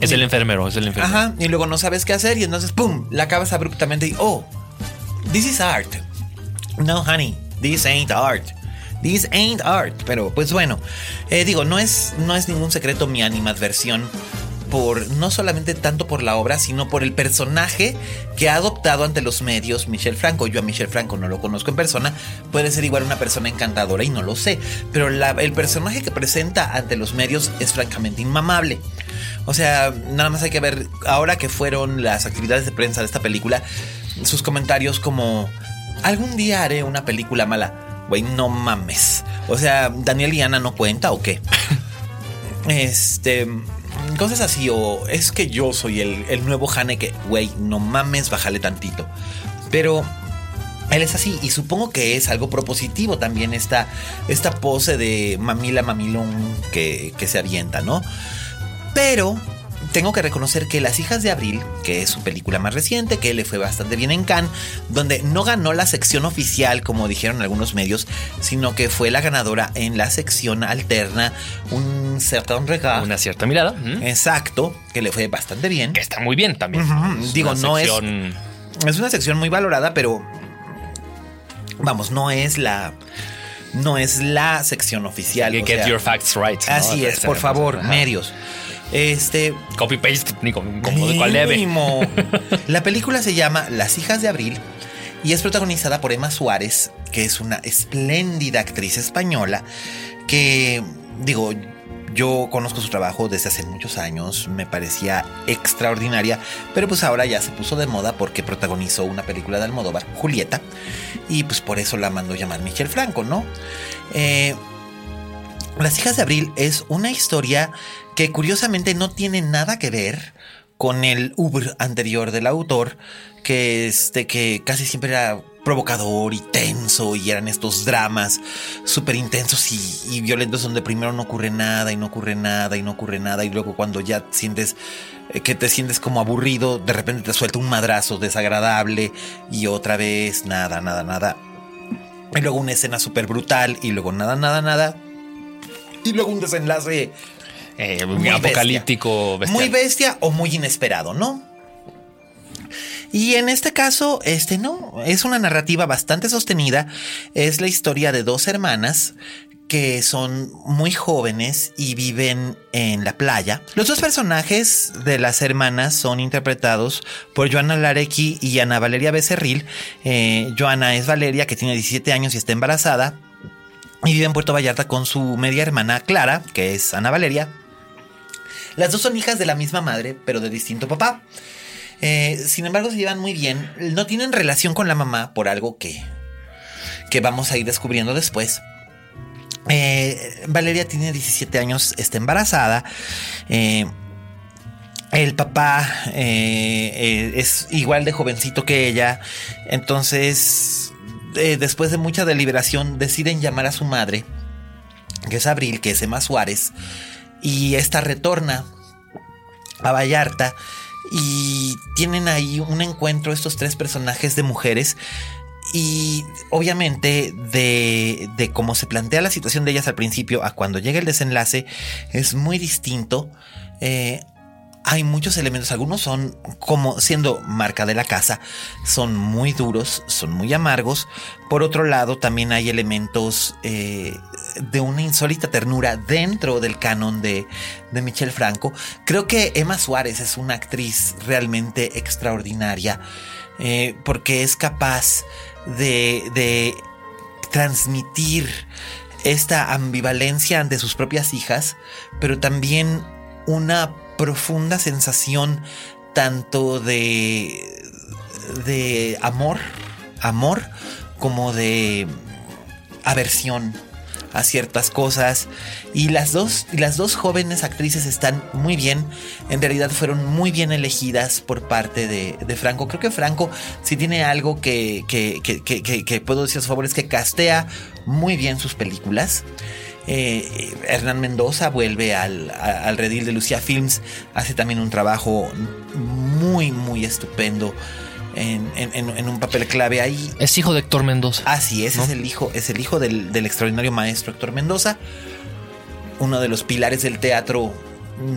Es el enfermero, es el enfermero. Ajá, y luego no sabes qué hacer y entonces, ¡pum!, la acabas abruptamente y, oh, this is art. No, honey, this ain't art. This ain't art. Pero pues bueno, eh, digo, no es, no es ningún secreto mi animadversión por no solamente tanto por la obra, sino por el personaje que ha adoptado ante los medios Michel Franco. Yo a Michel Franco no lo conozco en persona, puede ser igual una persona encantadora y no lo sé, pero la- el personaje que presenta ante los medios es francamente inmamable. O sea, nada más hay que ver, ahora que fueron las actividades de prensa de esta película, sus comentarios como, algún día haré una película mala. Güey, no mames. O sea, Daniel y Ana no cuenta o qué. Este. Cosas así, o es que yo soy el, el nuevo Haneke. Güey, no mames, bájale tantito. Pero él es así, y supongo que es algo propositivo también esta, esta pose de mamila mamilón que, que se avienta, ¿no? Pero tengo que reconocer que Las hijas de Abril, que es su película más reciente, que le fue bastante bien en Cannes, donde no ganó la sección oficial, como dijeron algunos medios, sino que fue la ganadora en la sección alterna, un certain regard. Una cierta mirada. ¿m? Exacto, que le fue bastante bien. Que está muy bien también. Ujú, Es digo, no es- sección- Es una sección muy valorada, pero vamos, no es la no es la sección oficial. o Get sea, your facts right. ¿no? Así es, por favor, medios. Este, Copy paste, ni como, como de cual leve. mínimo. La película se llama Las hijas de Abril y es protagonizada por Emma Suárez, que es una espléndida actriz española que, digo, Yo conozco su trabajo desde hace muchos años, me parecía extraordinaria, pero pues ahora ya se puso de moda porque protagonizó una película de Almodóvar, Julieta, y pues por eso la mandó llamar Michelle Franco, ¿no? Eh, Las hijas de Abril es una historia que curiosamente no tiene nada que ver con el Uber anterior del autor, que, este, que casi siempre era provocador y tenso y eran estos dramas súper intensos y, y, violentos donde primero no ocurre nada y no ocurre nada y no ocurre nada y luego cuando ya sientes eh, que te sientes como aburrido, de repente te suelta un madrazo desagradable y otra vez nada, nada, nada. Y luego una escena súper brutal y luego nada, nada, nada. Y luego un desenlace eh, muy apocalíptico, bestia. muy bestia o muy inesperado, ¿no? Y en este caso, este no, es una narrativa bastante sostenida. Es la historia de dos hermanas que son muy jóvenes y viven en la playa. Los dos personajes de las hermanas son interpretados por Joana Larecki y Ana Valeria Becerril. Eh, Joana es Valeria, que tiene 17 años y está embarazada. Y vive en Puerto Vallarta con su media hermana Clara, que es Ana Valeria. Las dos son hijas de la misma madre, pero de distinto papá. Eh, sin embargo, se llevan muy bien. No tienen relación con la mamá por algo que, que vamos a ir descubriendo después. Eh, Valeria tiene 17 años, está embarazada. Eh, el papá es igual de jovencito que ella. Entonces, después de mucha deliberación, deciden llamar a su madre, que es Abril, que es Emma Suárez. Y esta retorna a Vallarta y tienen ahí un encuentro estos tres personajes de mujeres y obviamente de, de, cómo se plantea la situación de ellas al principio a cuando llega el desenlace es muy distinto. Eh, hay muchos elementos, algunos son como siendo marca de la casa, son muy duros, son muy amargos. Por otro lado, también hay elementos eh, de una insólita ternura dentro del canon de, de Michelle Franco. Creo que Emma Suárez es una actriz realmente extraordinaria eh, porque es capaz de, de transmitir esta ambivalencia ante sus propias hijas, pero también una profunda sensación tanto de, de amor, amor, como de aversión a ciertas cosas. Y las dos las dos jóvenes actrices están muy bien. En realidad fueron muy bien elegidas por parte de, de Franco. Creo que Franco si tiene algo que, que, que, que, puedo decir a su favor es que castea muy bien sus películas eh, Hernán Mendoza vuelve al, al, redil de Lucía Films, hace también un trabajo muy, muy estupendo. En, en, en, un papel clave ahí. Es hijo de Héctor Mendoza. Así es, ¿no? es el hijo, es el hijo del, del extraordinario maestro Héctor Mendoza, uno de los pilares del teatro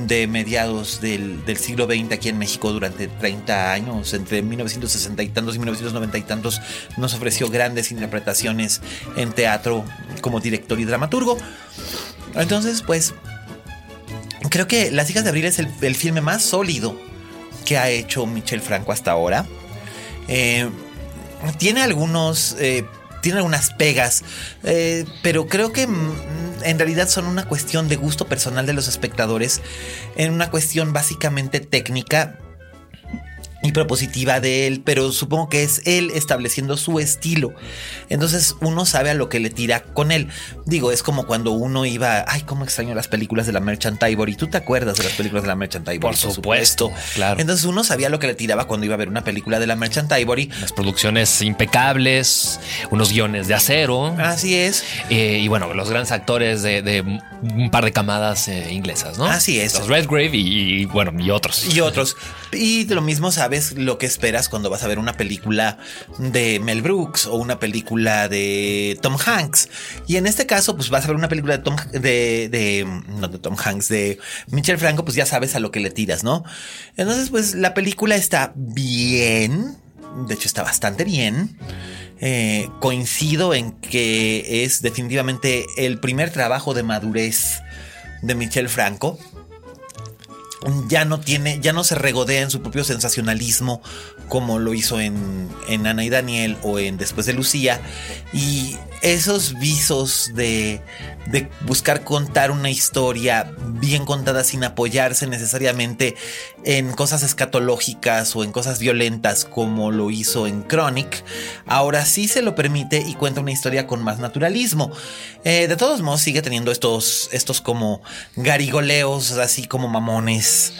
de mediados del, del, siglo XX aquí en México durante 30 años, entre 1960 y tantos y 1990 y tantos, nos ofreció grandes interpretaciones en teatro como director y dramaturgo. Entonces, pues, creo que Las hijas de Abril es el, el filme más sólido que ha hecho Michel Franco hasta ahora. Eh, tiene algunos... Eh, tiene algunas pegas, eh, pero creo que en realidad son una cuestión de gusto personal de los espectadores, en una cuestión básicamente técnica y propositiva de él, pero supongo que es él estableciendo su estilo. Entonces uno sabe a lo que le tira con él. Digo, es como cuando uno iba, ay, cómo extraño las películas de la Merchant Ivory. ¿Tú te acuerdas de las películas de la Merchant Ivory? Por supuesto, claro. Entonces uno sabía lo que le tiraba cuando iba a ver una película de la Merchant Ivory. Las producciones impecables, unos guiones de acero. Así es. Eh, y bueno, los grandes actores de, de un par de camadas eh, inglesas, ¿no? Así es. Los Redgrave y, y bueno, y otros. Y otros. Y lo mismo lo que esperas cuando vas a ver una película de Mel Brooks o una película de Tom Hanks. Y en este caso, pues vas a ver una película de Tom, de, de, no de Tom Hanks, de Michel Franco, pues ya sabes a lo que le tiras, ¿no? Entonces, pues la película está bien. De hecho, está bastante bien. Eh, coincido en que es definitivamente el primer trabajo de madurez de Michel Franco ya no tiene, ya no se regodea en su propio sensacionalismo como lo hizo en, en Ana y Daniel o en Después de Lucía. Y esos visos de, buscar contar una historia bien contada sin apoyarse necesariamente en cosas escatológicas o en cosas violentas como lo hizo en Chronic, ahora sí se lo permite y cuenta una historia con más naturalismo. Eh, de todos modos sigue teniendo estos, estos como garigoleos, así como mamones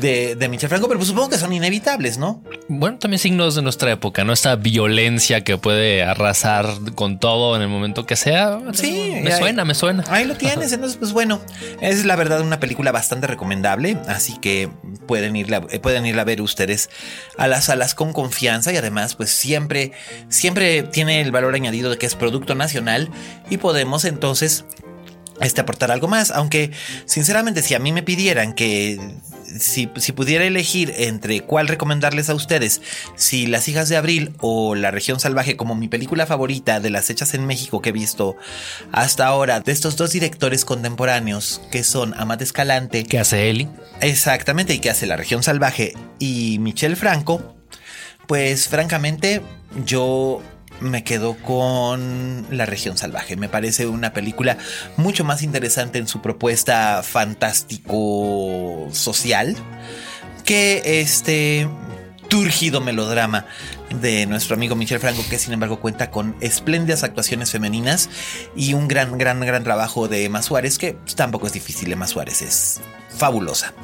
de, de Michel Franco, pero pues supongo que son inevitables, ¿no? Bueno, también signos de nuestra época, ¿no? Esta violencia que puede arrasar con todo en el momento que sea. Sí, me ahí- suena, me suena. Ahí lo tienes, entonces pues bueno, es la verdad una película bastante recomendable, así que pueden irla, eh, pueden irla a ver ustedes a las salas con confianza y además pues siempre, siempre tiene el valor añadido de que es producto nacional y podemos entonces este aportar algo más, aunque sinceramente si a mí me pidieran que si, si pudiera elegir entre cuál recomendarles a ustedes, si Las hijas de abril o La región salvaje como mi película favorita de las hechas en México que he visto hasta ahora, de estos dos directores contemporáneos que son Amat Escalante, ¿Qué hace Eli? exactamente, y que hace La región salvaje y Michel Franco, pues francamente yo me quedo con La región salvaje. Me parece una película mucho más interesante en su propuesta fantástico social que este turgido melodrama de nuestro amigo Michel Franco, que sin embargo cuenta con espléndidas actuaciones femeninas y un gran, gran, gran trabajo de Emma Suárez, que tampoco es difícil, Emma Suárez es fabulosa.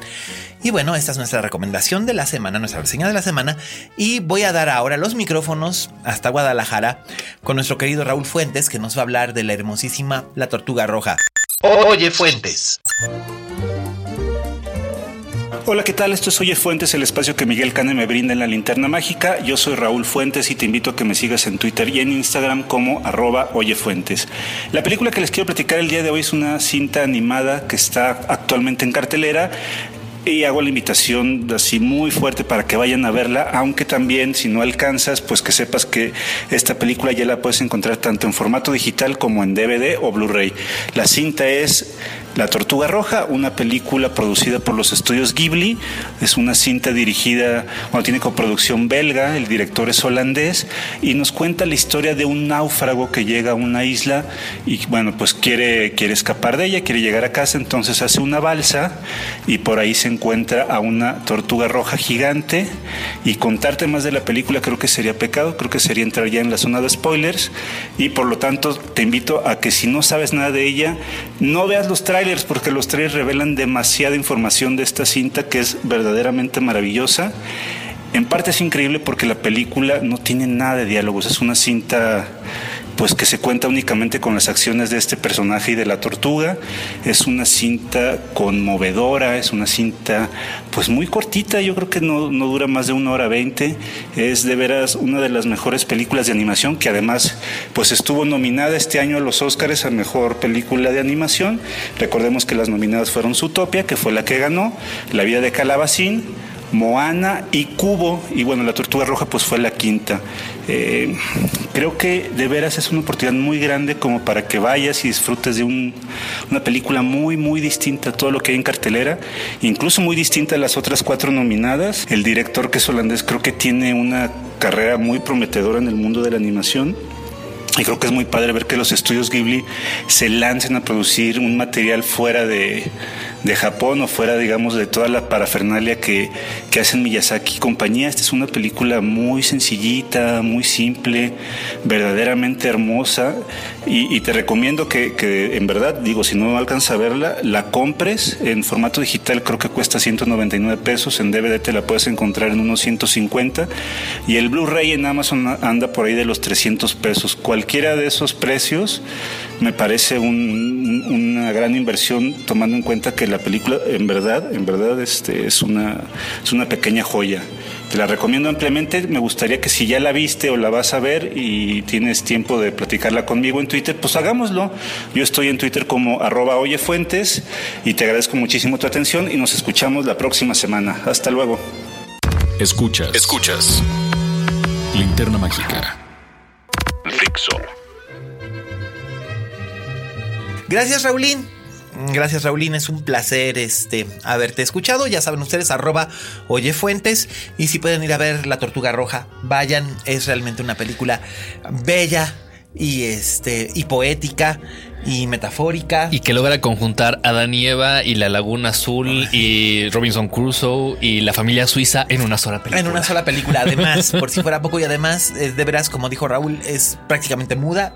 Y bueno, esta es nuestra recomendación de la semana, nuestra reseña de la semana. Y voy a dar ahora los micrófonos hasta Guadalajara con nuestro querido Raúl Fuentes, que nos va a hablar de la hermosísima La Tortuga Roja. Oye, Fuentes. Hola, ¿qué tal? Esto es Oye Fuentes, el espacio que Miguel Cane me brinda en la linterna mágica. Yo soy Raúl Fuentes y te invito a que me sigas en Twitter y en Instagram como arroba Oye Fuentes. La película que les quiero platicar el día de hoy es una cinta animada que está actualmente en cartelera. Y hago la invitación así muy fuerte para que vayan a verla, aunque también si no alcanzas, pues que sepas que esta película ya la puedes encontrar tanto en formato digital como en DVD o Blu-ray. La cinta es La Tortuga Roja, una película producida por los estudios Ghibli. Es una cinta dirigida, bueno, tiene coproducción belga, el director es holandés y nos cuenta la historia de un náufrago que llega a una isla y bueno, pues quiere, quiere escapar de ella, quiere llegar a casa, entonces hace una balsa y por ahí se encuentra a una tortuga roja gigante. Y contarte más de la película creo que sería pecado, creo que sería entrar ya en la zona de spoilers. Y por lo tanto te invito a que si no sabes nada de ella, no veas los trailers porque los trailers revelan demasiada información de esta cinta que es verdaderamente maravillosa. En parte es increíble porque la película no tiene nada de diálogos, es una cinta pues que se cuenta únicamente con las acciones de este personaje y de la tortuga. Es una cinta conmovedora, es una cinta pues muy cortita, yo creo que no, no dura más de una hora veinte. Es de veras una de las mejores películas de animación que además pues estuvo nominada este año a los Oscars a Mejor Película de Animación. Recordemos que las nominadas fueron Zootopia, que fue la que ganó, La vida de Calabacín, Moana y Cubo, y bueno, la Tortuga Roja pues fue la quinta. Eh, creo que de veras es una oportunidad muy grande como para que vayas y disfrutes de un- una película muy, muy distinta a todo lo que hay en cartelera, incluso muy distinta a las otras cuatro nominadas. El director que es holandés creo que tiene una carrera muy prometedora en el mundo de la animación. Y creo que es muy padre ver que los estudios Ghibli se lancen a producir un material fuera de, de Japón o fuera, digamos, de toda la parafernalia que, que hacen Miyazaki y compañía. Esta es una película muy sencillita, muy simple, verdaderamente hermosa. Y, te recomiendo que, que, en verdad, digo, si no alcanzas a verla, la compres en formato digital, creo que cuesta 199 pesos. En DVD te la puedes encontrar en unos 150. Y el Blu-ray en Amazon anda por ahí de los 300 pesos. Cualquiera de esos precios me parece un- un- una gran inversión tomando en cuenta que la película en verdad, en verdad este, es, una, es una pequeña joya. Te la recomiendo ampliamente. Me gustaría que si ya la viste o la vas a ver y tienes tiempo de platicarla conmigo en Twitter, pues hagámoslo. Yo estoy en Twitter como arroba oyefuentes y te agradezco muchísimo tu atención y nos escuchamos la próxima semana. Hasta luego. Escuchas. Escuchas. Linterna mágica. Dixo. Gracias, Raulín. Gracias, Raulín. Es un placer este, haberte escuchado. Ya saben ustedes, arroba oyefuentes. Y si pueden ir a ver La Tortuga Roja, vayan. Es realmente una película bella y este y poética y metafórica. Y que logra conjuntar a Adán y Eva y la Laguna Azul y Robinson Crusoe y la familia suiza en una sola película. En una sola película, además, por si fuera poco y además, eh, de veras, como dijo Raúl, es prácticamente muda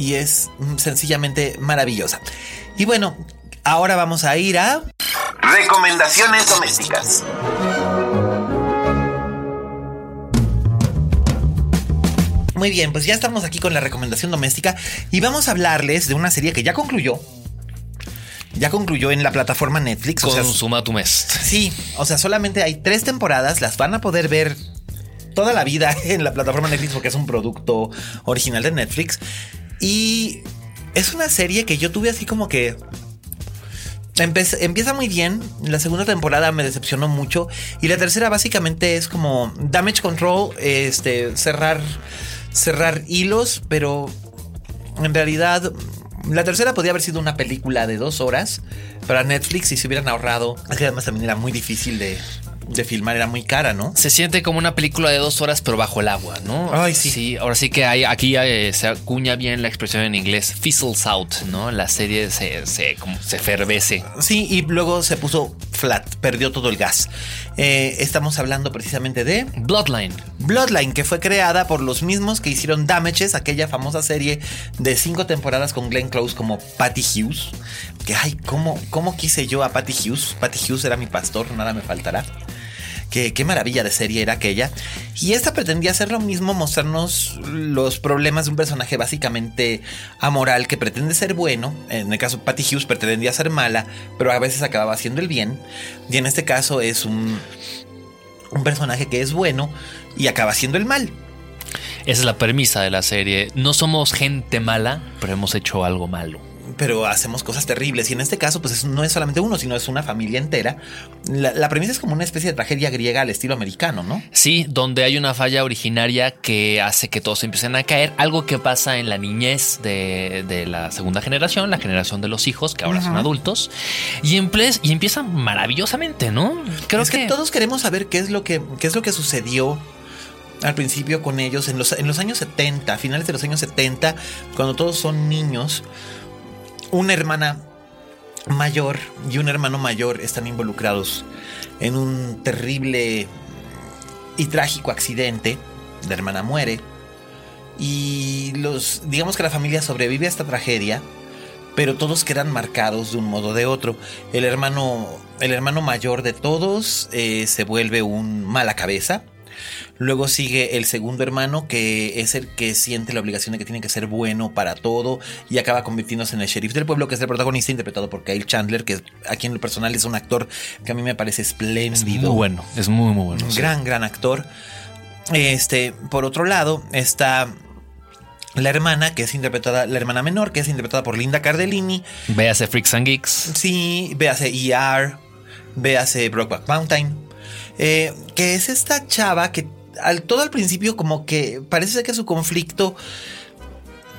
y es mm, sencillamente maravillosa. Y bueno, ahora vamos a ir a... Recomendaciones domésticas. Muy bien, pues ya estamos aquí con la recomendación doméstica y vamos a hablarles de una serie que ya concluyó. Ya concluyó en la plataforma Netflix. Con o sea, Suma tu mes. Sí, o sea, solamente hay tres temporadas, las van a poder ver toda la vida en la plataforma Netflix porque es un producto original de Netflix. Y es una serie que yo tuve así como que... empieza muy bien, la segunda temporada me decepcionó mucho. Y la tercera básicamente es como damage control, este, cerrar, cerrar hilos, pero en realidad la tercera podía haber sido una película de dos horas para Netflix y se hubieran ahorrado, que además también era muy difícil de, de filmar, era muy cara, ¿no? Se siente como una película de dos horas, pero bajo el agua, ¿no? Ay, sí. ahora sí que hay, aquí eh, se acuña bien la expresión en inglés, fizzles out, ¿no? La serie se, se, como se fervece. Sí, y luego se puso flat, perdió todo el gas. Eh, estamos hablando precisamente de Bloodline. Bloodline, que fue creada por los mismos que hicieron Damages, aquella famosa serie de cinco temporadas con Glenn Close como Patty Hughes. Que ay, ¿cómo, cómo quise yo a Patty Hughes? Patty Hughes era mi pastor, nada me faltará. Qué, qué maravilla de serie era aquella. Y esta pretendía hacer lo mismo, mostrarnos los problemas de un personaje básicamente amoral que pretende ser bueno. En el caso Patty Hughes pretendía ser mala, pero a veces acababa haciendo el bien. Y en este caso es un, un personaje que es bueno y acaba haciendo el mal. Esa es la premisa de la serie. No somos gente mala, pero hemos hecho algo malo. Pero hacemos cosas terribles y en este caso pues es- no es solamente uno, sino es una familia entera. La, la premisa es como una especie de tragedia griega al estilo americano, ¿no? Sí, donde hay una falla originaria que hace que todos empiecen a caer. Algo que pasa en la niñez de, de la segunda generación, la generación de los hijos, que ahora son adultos. Y, empiezan maravillosamente, ¿no? Creo es que, todos queremos saber qué es lo que, qué es lo que sucedió al principio con ellos en los, en los años 70, a finales de los años 70, cuando todos son niños. Una hermana mayor y un hermano mayor están involucrados en un terrible y trágico accidente. La hermana muere y los digamos que la familia sobrevive a esta tragedia, pero todos quedan marcados de un modo o de otro. El hermano el hermano mayor de todos eh, se vuelve un mala cabeza. Luego sigue el segundo hermano, que es el que siente la obligación de que tiene que ser bueno para todo y acaba convirtiéndose en el sheriff del pueblo, que es el protagonista interpretado por Kyle Chandler, que aquí en lo personal es un actor que a mí me parece espléndido. Muy bueno, es muy, muy bueno. Un sí. gran, gran actor. Este, por otro lado, está la hermana, que es interpretada, la hermana menor, que es interpretada por Linda Cardellini. Véase Freaks and Geeks. Sí, véase ER, véase Brokeback Mountain. Eh, que es esta chava que al todo al principio como que parece que su conflicto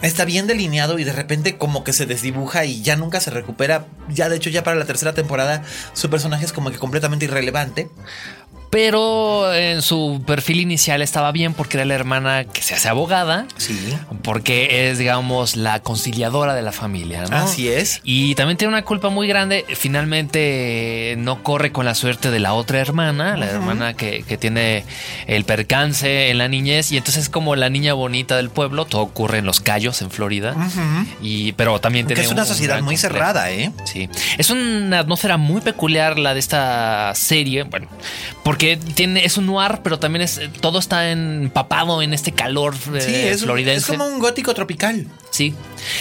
está bien delineado y de repente como que se desdibuja y ya nunca se recupera. Ya de hecho ya para la tercera temporada su personaje es como que completamente irrelevante. Pero en su perfil inicial estaba bien porque era la hermana que se hace abogada. Sí. Porque es, digamos, la conciliadora de la familia, ¿no? Así es. Y también tiene una culpa muy grande. Finalmente no corre con la suerte de la otra hermana, la hermana que, que tiene el percance en la niñez. Y entonces es como la niña bonita del pueblo. Todo ocurre en Los Cayos, en Florida. Y, pero también Que tiene es una un sociedad muy complejo. cerrada, ¿eh? Sí, es una atmósfera muy peculiar la de esta serie, bueno, porque tiene es un noir, pero también es todo está empapado en este calor eh, Sí, es, floridense. es como un gótico tropical. Sí,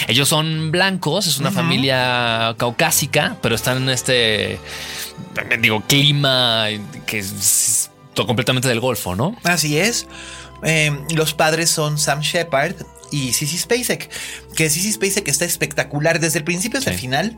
ellos son blancos, es una familia caucásica, pero están en este digo clima que es todo completamente del Golfo, ¿no? Así es. Eh, los padres son Sam Shepard y Sissy Spacek. Que Sissy Spacek está espectacular desde el principio hasta el final.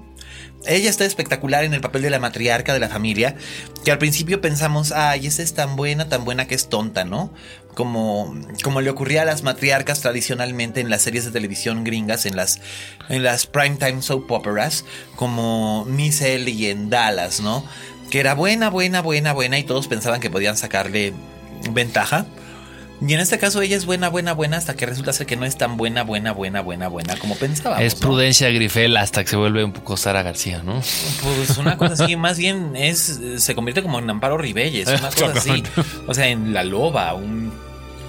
Ella está espectacular en el papel de la matriarca de la familia. Que al principio pensamos, ay, esa es tan buena, tan buena que es tonta, ¿no? Como, como le ocurría a las matriarcas tradicionalmente en las series de televisión gringas, en las, en las primetime soap operas, como Miss Ellie en Dallas, ¿no? Que era buena, buena, buena, buena y todos pensaban que podían sacarle ventaja. Y en este caso ella es buena, buena, buena, hasta que resulta ser que no es tan buena, buena, buena, buena, buena como pensábamos. Es ¿no? Prudencia Grifel hasta que se vuelve un poco Sara García, ¿no? Pues una cosa así, más bien es se convierte como en Amparo Ribelles, una cosa así. O sea, en la loba, un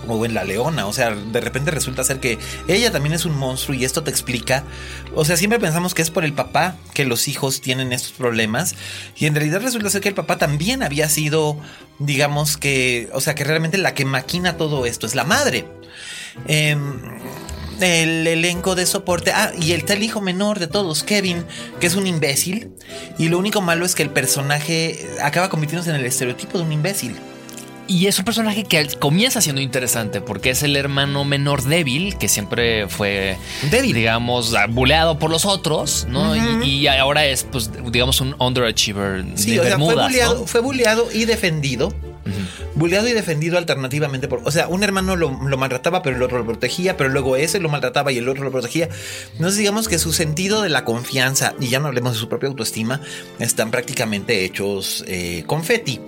o en la leona, o sea, de repente resulta ser que ella también es un monstruo y esto te explica, o sea, siempre pensamos que es por el papá que los hijos tienen estos problemas y en realidad resulta ser que el papá también había sido, digamos que, o sea, que realmente la que maquina todo esto es la madre. Em, el elenco de soporte. Ah, y el hijo menor de todos, Kevin, que es un imbécil. Y lo único malo es que el personaje acaba convirtiéndose en el estereotipo de un imbécil. Y es un personaje que comienza siendo interesante porque es el hermano menor débil que siempre fue, Débil. digamos, buleado por los otros, ¿no? y, y ahora es, pues, digamos, un underachiever Sí, de o sea, fue Bermudas, ¿no? fue y defendido. Bulleado y defendido alternativamente por. O sea, un hermano lo, lo maltrataba, pero el otro lo protegía, pero luego ese lo maltrataba y el otro lo protegía. Entonces, digamos que su sentido de la confianza, y ya no hablemos de su propia autoestima, están prácticamente hechos eh, confeti.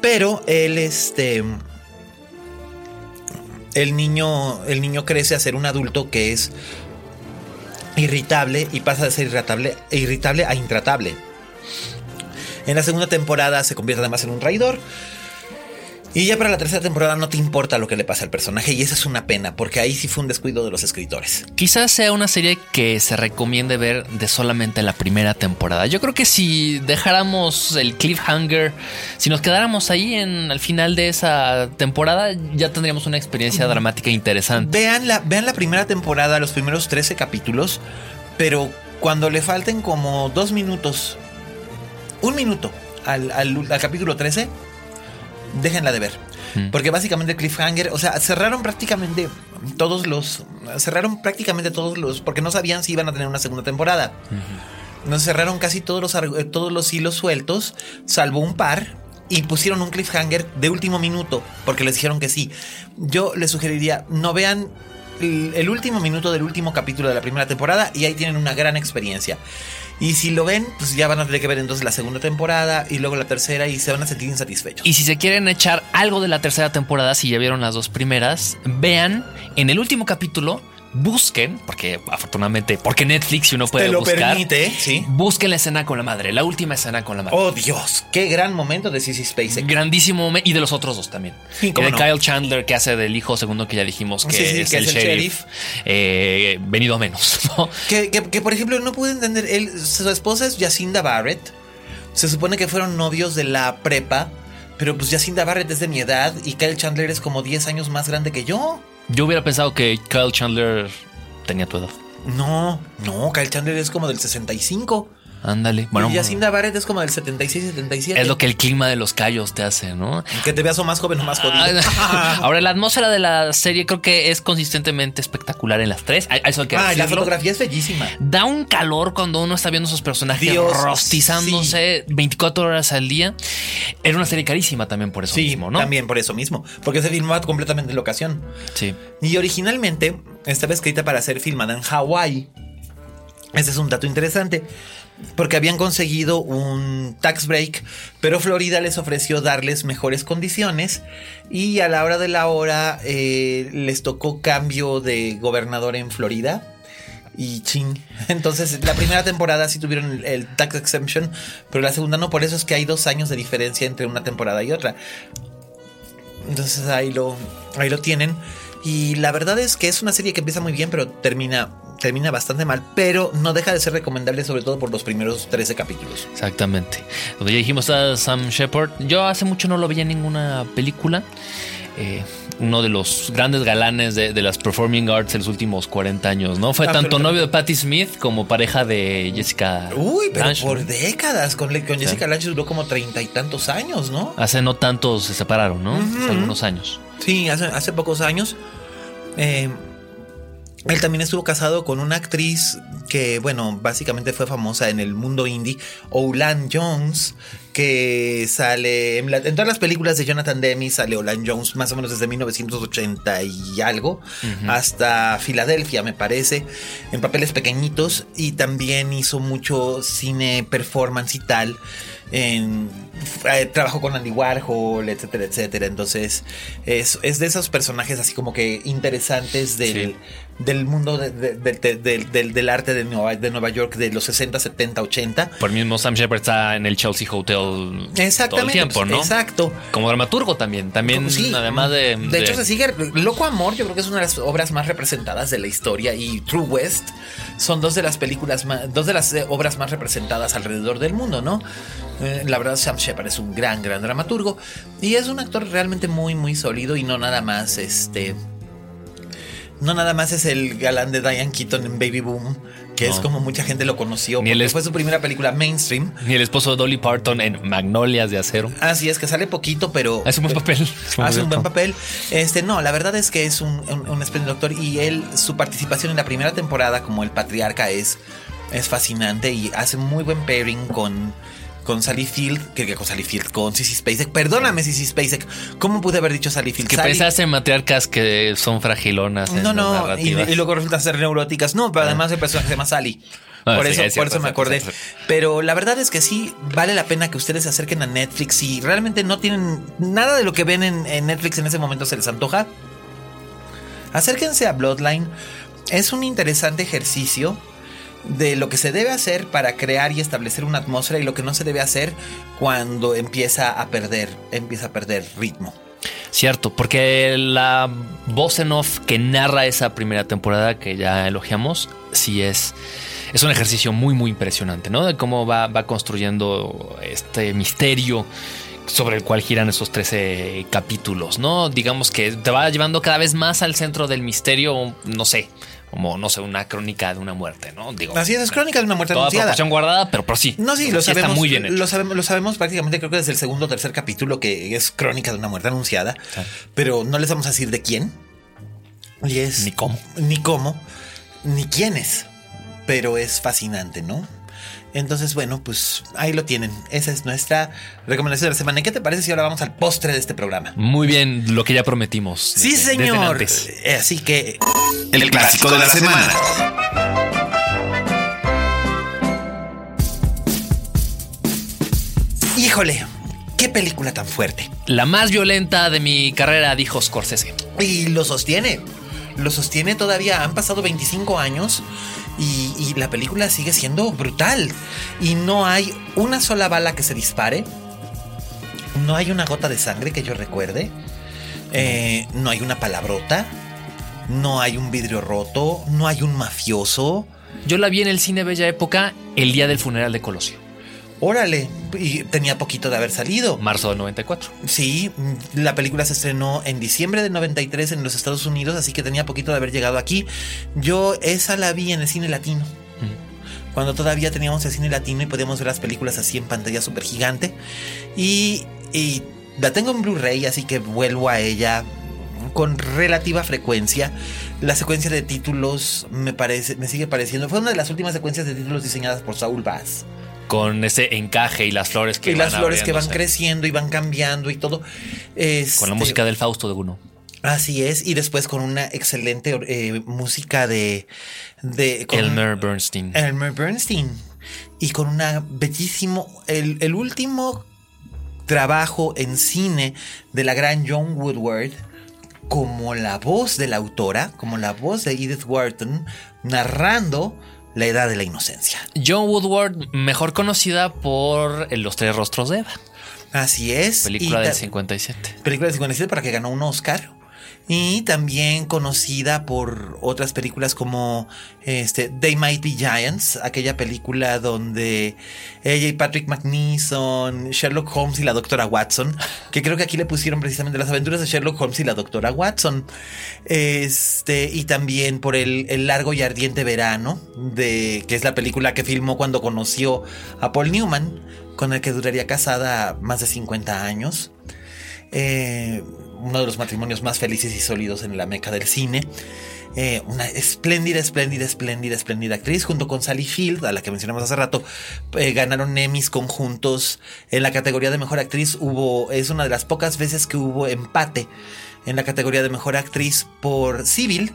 Pero él, este. El niño, el niño crece a ser un adulto que es irritable y pasa de ser irritable, irritable a intratable. En la segunda temporada se convierte además en un traidor. Y ya para la tercera temporada no te importa lo que le pasa al personaje y esa es una pena porque ahí sí fue un descuido de los escritores. Quizás sea una serie que se recomiende ver de solamente la primera temporada. Yo creo que si dejáramos el cliffhanger, si nos quedáramos ahí en al final de esa temporada, ya tendríamos una experiencia dramática interesante. Vean la, vean la primera temporada, los primeros 13 capítulos, pero cuando le falten como dos minutos, un minuto al, al- al capítulo 13, déjenla de ver. Porque básicamente el cliffhanger, o sea, cerraron prácticamente todos los. Cerraron prácticamente todos los. Porque no sabían si iban a tener una segunda temporada. Nos cerraron casi todos los, todos los hilos sueltos, salvo un par. Y pusieron un cliffhanger de último minuto, porque les dijeron que sí. Yo les sugeriría, no vean el último minuto del último capítulo de la primera temporada y ahí tienen una gran experiencia. Y si lo ven, pues ya van a tener que ver entonces la segunda temporada y luego la tercera y se van a sentir insatisfechos. Y si se quieren echar algo de la tercera temporada, si ya vieron las dos primeras, vean en el último capítulo, busquen, porque afortunadamente, porque Netflix y uno puede Te lo buscar, permite, sí. busquen la escena con la madre, la última escena con la madre. Oh Dios, qué gran momento de Sissy Spacek. Grandísimo momento. Y de los otros dos también. Y de no. Kyle Chandler, que hace del hijo segundo que ya dijimos que, Sí, sí, es, que el es el sheriff. eh, venido a menos, ¿no? Que, que- que, por ejemplo, no pude entender. Él, su esposa es Jacinda Barrett. Se supone que fueron novios de la prepa. Pero pues Jacinda Barrett es de mi edad y Kyle Chandler es como 10 años más grande que yo. Yo hubiera pensado que Kyle Chandler tenía tu edad. No, no, Kyle Chandler es como del 65. Ándale. Bueno, y Jacinda Barrett es como del 76, 77. es lo que el clima de los callos te hace, ¿no? Que te veas o más joven o más jodido. Ah, Ahora, la atmósfera de la serie creo que es consistentemente espectacular en las tres. Eso hay que Ah, y la decirlo. fotografía es bellísima. Da un calor cuando uno está viendo esos personajes Dios, rostizándose 24 horas al día. Era una serie carísima también por eso Sí, mismo, ¿no? también por eso mismo. Porque se filmaba completamente en locación. Sí. Y originalmente estaba escrita para ser filmada en Hawái. Ese es un dato interesante. Porque habían conseguido un tax break, pero Florida les ofreció darles mejores condiciones. Y a la hora de la hora eh, les tocó cambio de gobernador en Florida. Y ching. Entonces, la primera temporada sí tuvieron el, el tax exemption, pero la segunda no. Por eso es que hay dos años de diferencia entre una temporada y otra. Entonces ahí lo, ahí lo tienen. Y la verdad es que es una serie que empieza muy bien, pero termina, termina bastante mal. Pero no deja de ser recomendable, sobre todo por los primeros 13 capítulos. Exactamente. Donde ya dijimos a Sam Shepard. Yo hace mucho no lo veía en ninguna película. Eh, uno de los grandes galanes de, de las performing arts en los últimos 40 años, ¿no? Fue tanto Absolutamente. novio de Patti Smith como pareja de Jessica. Uy, pero Lange, por décadas. Con, con Jessica Lange duró como treinta y tantos años, ¿no? Hace no tanto se separaron, ¿no? Hace algunos años. Sí, hace, hace pocos años. Eh, él también estuvo casado con una actriz que, bueno, básicamente fue famosa en el mundo indie, Oulan Jones, que sale en, la- en todas las películas de Jonathan Demme sale Olan Jones más o menos desde 1980 y algo hasta Filadelfia me parece en papeles pequeñitos. Y también hizo mucho cine performance y tal en, eh, trabajó con Andy Warhol etcétera etcétera. Entonces es, es de esos personajes así como que interesantes del, Sí. Del mundo de- de- de- de- del- arte de Nueva, de Nueva York de los 60 70 80 Por mismo Sam Shepard está en el Chelsea Hotel todo el Exactamente, tiempo, ¿no? exacto. Como dramaturgo también. También, Sí, además de. De hecho, se sigue. Loco Amor, yo creo que es una de las obras más representadas de la historia. Y True West son dos de las películas más. Dos de las eh, obras más representadas alrededor del mundo, ¿no? Eh, la verdad, Sam Shepard es un gran, gran dramaturgo. Y es un actor realmente muy, muy sólido. Y no nada más este. No nada más es el galán de Diane Keaton en Baby Boom, que es como mucha gente lo conoció. Ni porque fue su primera película mainstream. Ni el esposo de Dolly Parton en Magnolias de Acero. Así es que sale poquito, pero. Hace un buen papel. Hace un buen papel. Este, no, la verdad es que es un, un, un espléndido actor. Y él, su participación en la primera temporada como el patriarca es, es fascinante y hace muy buen pairing con. Con Sally Field, que, que con Sally Field, con Sissy Spacek. Perdóname, Sissy Spacek. ¿Cómo pude haber dicho Sally Field? Que Sally- pensaste en matriarcas que son fragilonas. no, no, y, y luego resultan ser neuróticas. No, pero además el personaje se llama Sally. Ah, por sí, eso, es por eso me acordé. Pero la verdad es que sí vale la pena que ustedes se acerquen a Netflix. Si realmente no tienen nada de lo que ven en, en Netflix en ese momento se les antoja, acérquense a Bloodline. Es un interesante ejercicio de lo que se debe hacer para crear y establecer una atmósfera y lo que no se debe hacer cuando empieza a perder, empieza a perder ritmo. Cierto, porque la voz en off que narra esa primera temporada que ya elogiamos, sí es, es un ejercicio muy, muy impresionante, ¿no? De cómo va, va construyendo este misterio sobre el cual giran esos 13 capítulos, ¿no? Digamos que te va llevando cada vez más al centro del misterio, no sé, como, no sé, una crónica de una muerte, ¿no? Digo, Así es, es crónica de una muerte toda anunciada. proporción guardada, pero, pero sí. No, sí, lo está sabemos. muy bien. Lo sabemos, lo sabemos prácticamente, creo que desde el segundo o tercer capítulo, que es crónica de una muerte anunciada. Pero no les vamos a decir de quién. Y es. Ni cómo. Ni cómo. Ni quién es. Pero es fascinante, ¿no? Entonces, bueno, pues ahí lo tienen. Esa es nuestra recomendación de la semana. ¿Y qué te parece si ahora vamos al postre de este programa? Muy bien, lo que ya prometimos. Sí, desde- señor. Eh, Así que El clásico de la semana. Híjole, qué película tan fuerte. La más violenta de mi carrera, dijo Scorsese. Y lo sostiene. Lo sostiene todavía. Han pasado 25 años y, la película sigue siendo brutal. Y no hay una sola bala que se dispare. No hay una gota de sangre que yo recuerde. Eh, no hay una palabrota. No hay un vidrio roto. No hay un mafioso. Yo la vi en el cine Bella Época el día del funeral de Colosio, Órale. Y tenía poquito de haber salido. marzo del 94. Sí, mm, la película se estrenó en diciembre del 93 en los Estados Unidos, así que tenía poquito de haber llegado aquí. Yo esa la vi en el cine latino. Cuando todavía teníamos el cine latino y podíamos ver las películas así en pantalla súper gigante. Y, y la tengo en Blu-ray, así que vuelvo a ella con relativa frecuencia. La secuencia de títulos me parece, me sigue pareciendo. Fue una de las últimas secuencias de títulos diseñadas por Saul Bass. Con ese encaje y las flores que y las van flores que van creciendo y van cambiando y todo. Este, Con la música del Fausto de Gounod. Así es, y después con una excelente eh, música de, de con- Elmer Bernstein. Elmer Bernstein. Y con una bellísimo, el, el último trabajo en cine de la gran John Woodward, como la voz de la autora, como la voz de Edith Wharton, narrando la edad de la inocencia. John Woodward, mejor conocida por Los Tres Rostros de Eva, Así es. película y del ta- 57. película del 57 para que ganó un Oscar. Y también conocida por otras películas como este, They Might Be Giants, aquella película donde ella y Patrick McNeeson, Sherlock Holmes y la doctora Watson, que creo que aquí le pusieron precisamente las aventuras de Sherlock Holmes y la doctora Watson. Este, y también por el, el largo y ardiente verano, de, que es la película que filmó cuando conoció a Paul Newman, con el que duraría casada más de 50 años. Eh, uno de los matrimonios más felices y sólidos en la meca del cine. Eh, una espléndida, espléndida, espléndida, espléndida actriz, junto con Sally Field, a la que mencionamos hace rato, eh, ganaron Emmys conjuntos en la categoría de mejor actriz. Hubo, es una de las pocas veces que hubo empate en la categoría de mejor actriz por Civil,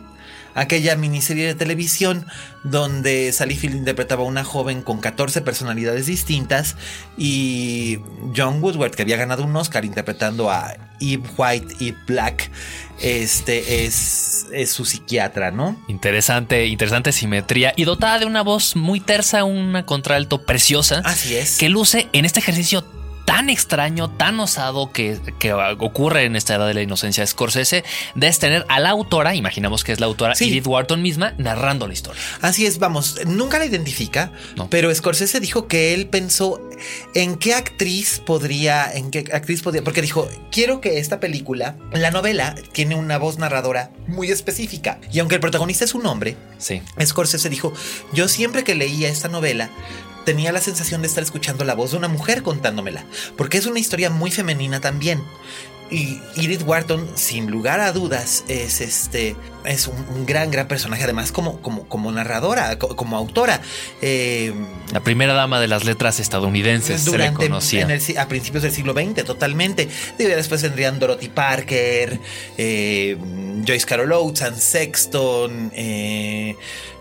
aquella miniserie de televisión donde Sally Field interpretaba a una joven con 14 personalidades distintas y John Woodward, que había ganado un Oscar interpretando a Eve White y Black, este es, es su psiquiatra, ¿no? Interesante, interesante simetría y dotada de una voz muy tersa, una contralto preciosa. Así es. Que luce en este ejercicio tan extraño, tan osado que, que, ocurre en esta edad de la inocencia de Scorsese, de tener a la autora, imaginamos que es la autora Sí. Edith Wharton misma, narrando la historia. Así es, vamos, nunca la identifica, No. pero Scorsese dijo que él pensó en qué actriz podría, en qué actriz podría, porque dijo, quiero que esta película, la novela, tiene una voz narradora muy específica. Y aunque el protagonista es un hombre, Sí. Scorsese dijo, yo siempre que leía esta novela, tenía la sensación de estar escuchando la voz de una mujer contándomela, porque es una historia muy femenina también. Y Edith Wharton, sin lugar a dudas, es este es un, un gran, gran personaje, además como, como, como narradora, co- como autora. Eh, La primera dama de las letras estadounidenses se le durante conocía. en el si- a principios del siglo XX, totalmente. Después vendrían Dorothy Parker, eh, Joyce Carol Oates, Anne Sexton, eh,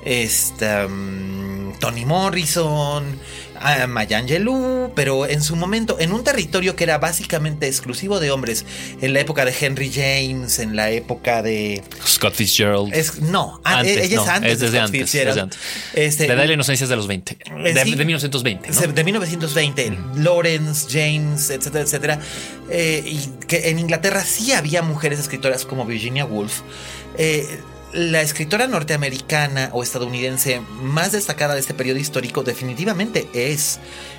esta, mm, Toni Morrison, ah, Maya Angelou, pero en su momento, en un territorio que era básicamente exclusivo de hombres, en la época de Henry James, en la época de... Scott Fitzgerald. Es, no, ah, Antes, ella no, es antes. es de desde Scott antes, Fitzgerald. desde antes. Este, la edad de la inocencia es de los 20. Eh, De, sí. de 1920, ¿no? Se- De 1920, Lawrence, James, etcétera, etcétera. Eh, y que en Inglaterra sí había mujeres escritoras como Virginia Woolf. Eh, la escritora norteamericana o estadounidense más destacada de este periodo histórico definitivamente es,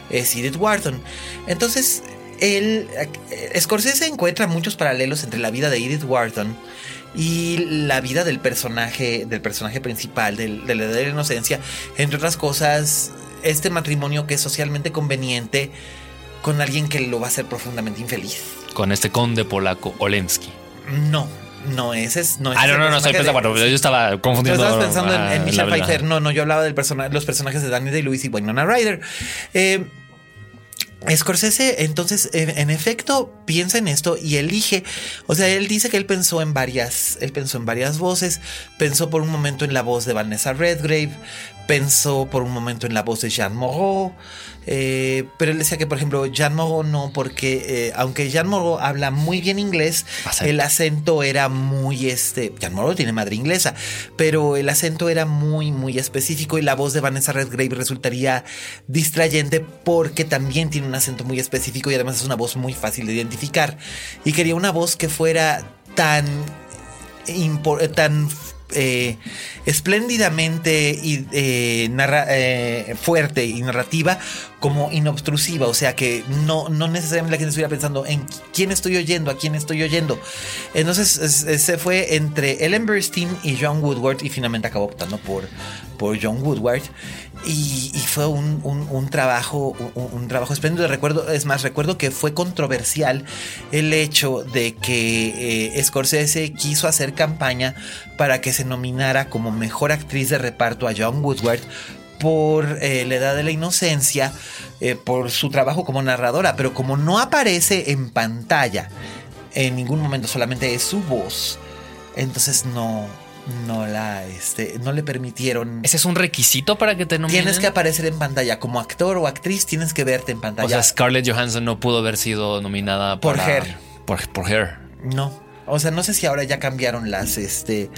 es Edith Wharton. Entonces, él, eh, Scorsese encuentra muchos paralelos entre la vida de Edith Wharton y la vida del personaje, del personaje principal, del, de la edad de la inocencia, entre otras cosas, este matrimonio que es socialmente conveniente con alguien que lo va a hacer profundamente infeliz. Con este conde polaco, Olensky. No, no, ese es. No, ese Ah, es no, no, no, estoy pensando, de- bueno, yo estaba Pero confundiendo. estabas pensando en, en Michelle Pfeiffer. No, no, yo hablaba del persona, los personajes de Danny Day-Lewis y Winona Ryder. Eh, Scorsese, entonces, en efecto, piensa en esto y elige. O sea, él dice que él pensó en varias. Él pensó en varias voces. Pensó por un momento en la voz de Vanessa Redgrave. Pensó por un momento en la voz de Jean Moreau. eh, pero él decía que, por ejemplo, Jean Moreau no, porque eh, aunque Jean Moreau habla muy bien inglés, Acento. el acento era muy este. Jean Moreau tiene madre inglesa, pero el acento era muy, muy específico y la voz de Vanessa Redgrave resultaría distrayente porque también tiene un acento muy específico y además es una voz muy fácil de identificar. Y quería una voz que fuera tan. tan eh, espléndidamente y, eh, eh, fuerte y narrativa como inobtrusiva, o sea que no, no necesariamente la gente estuviera pensando en quién estoy oyendo, a quién estoy oyendo. Entonces es- es- se fue entre Ellen Burstyn y John Woodward y finalmente acabó optando por, por John Woodward. Y, fue un, un- trabajo, un, un trabajo espléndido. Recuerdo, es más, recuerdo que fue controversial el hecho de que eh, Scorsese quiso hacer campaña para que se nominara como mejor actriz de reparto a John Woodward por eh, la edad de la inocencia, eh, por su trabajo como narradora, pero como no aparece en pantalla en ningún momento, solamente es su voz, entonces no, no la, este, no le permitieron. ¿Ese es un requisito para que te nominen? Tienes que aparecer en pantalla como actor o actriz, tienes que verte en pantalla. O sea, Scarlett Johansson no pudo haber sido nominada Por para- Her. Por, por Her. No. O sea, no sé si ahora ya cambiaron las, este,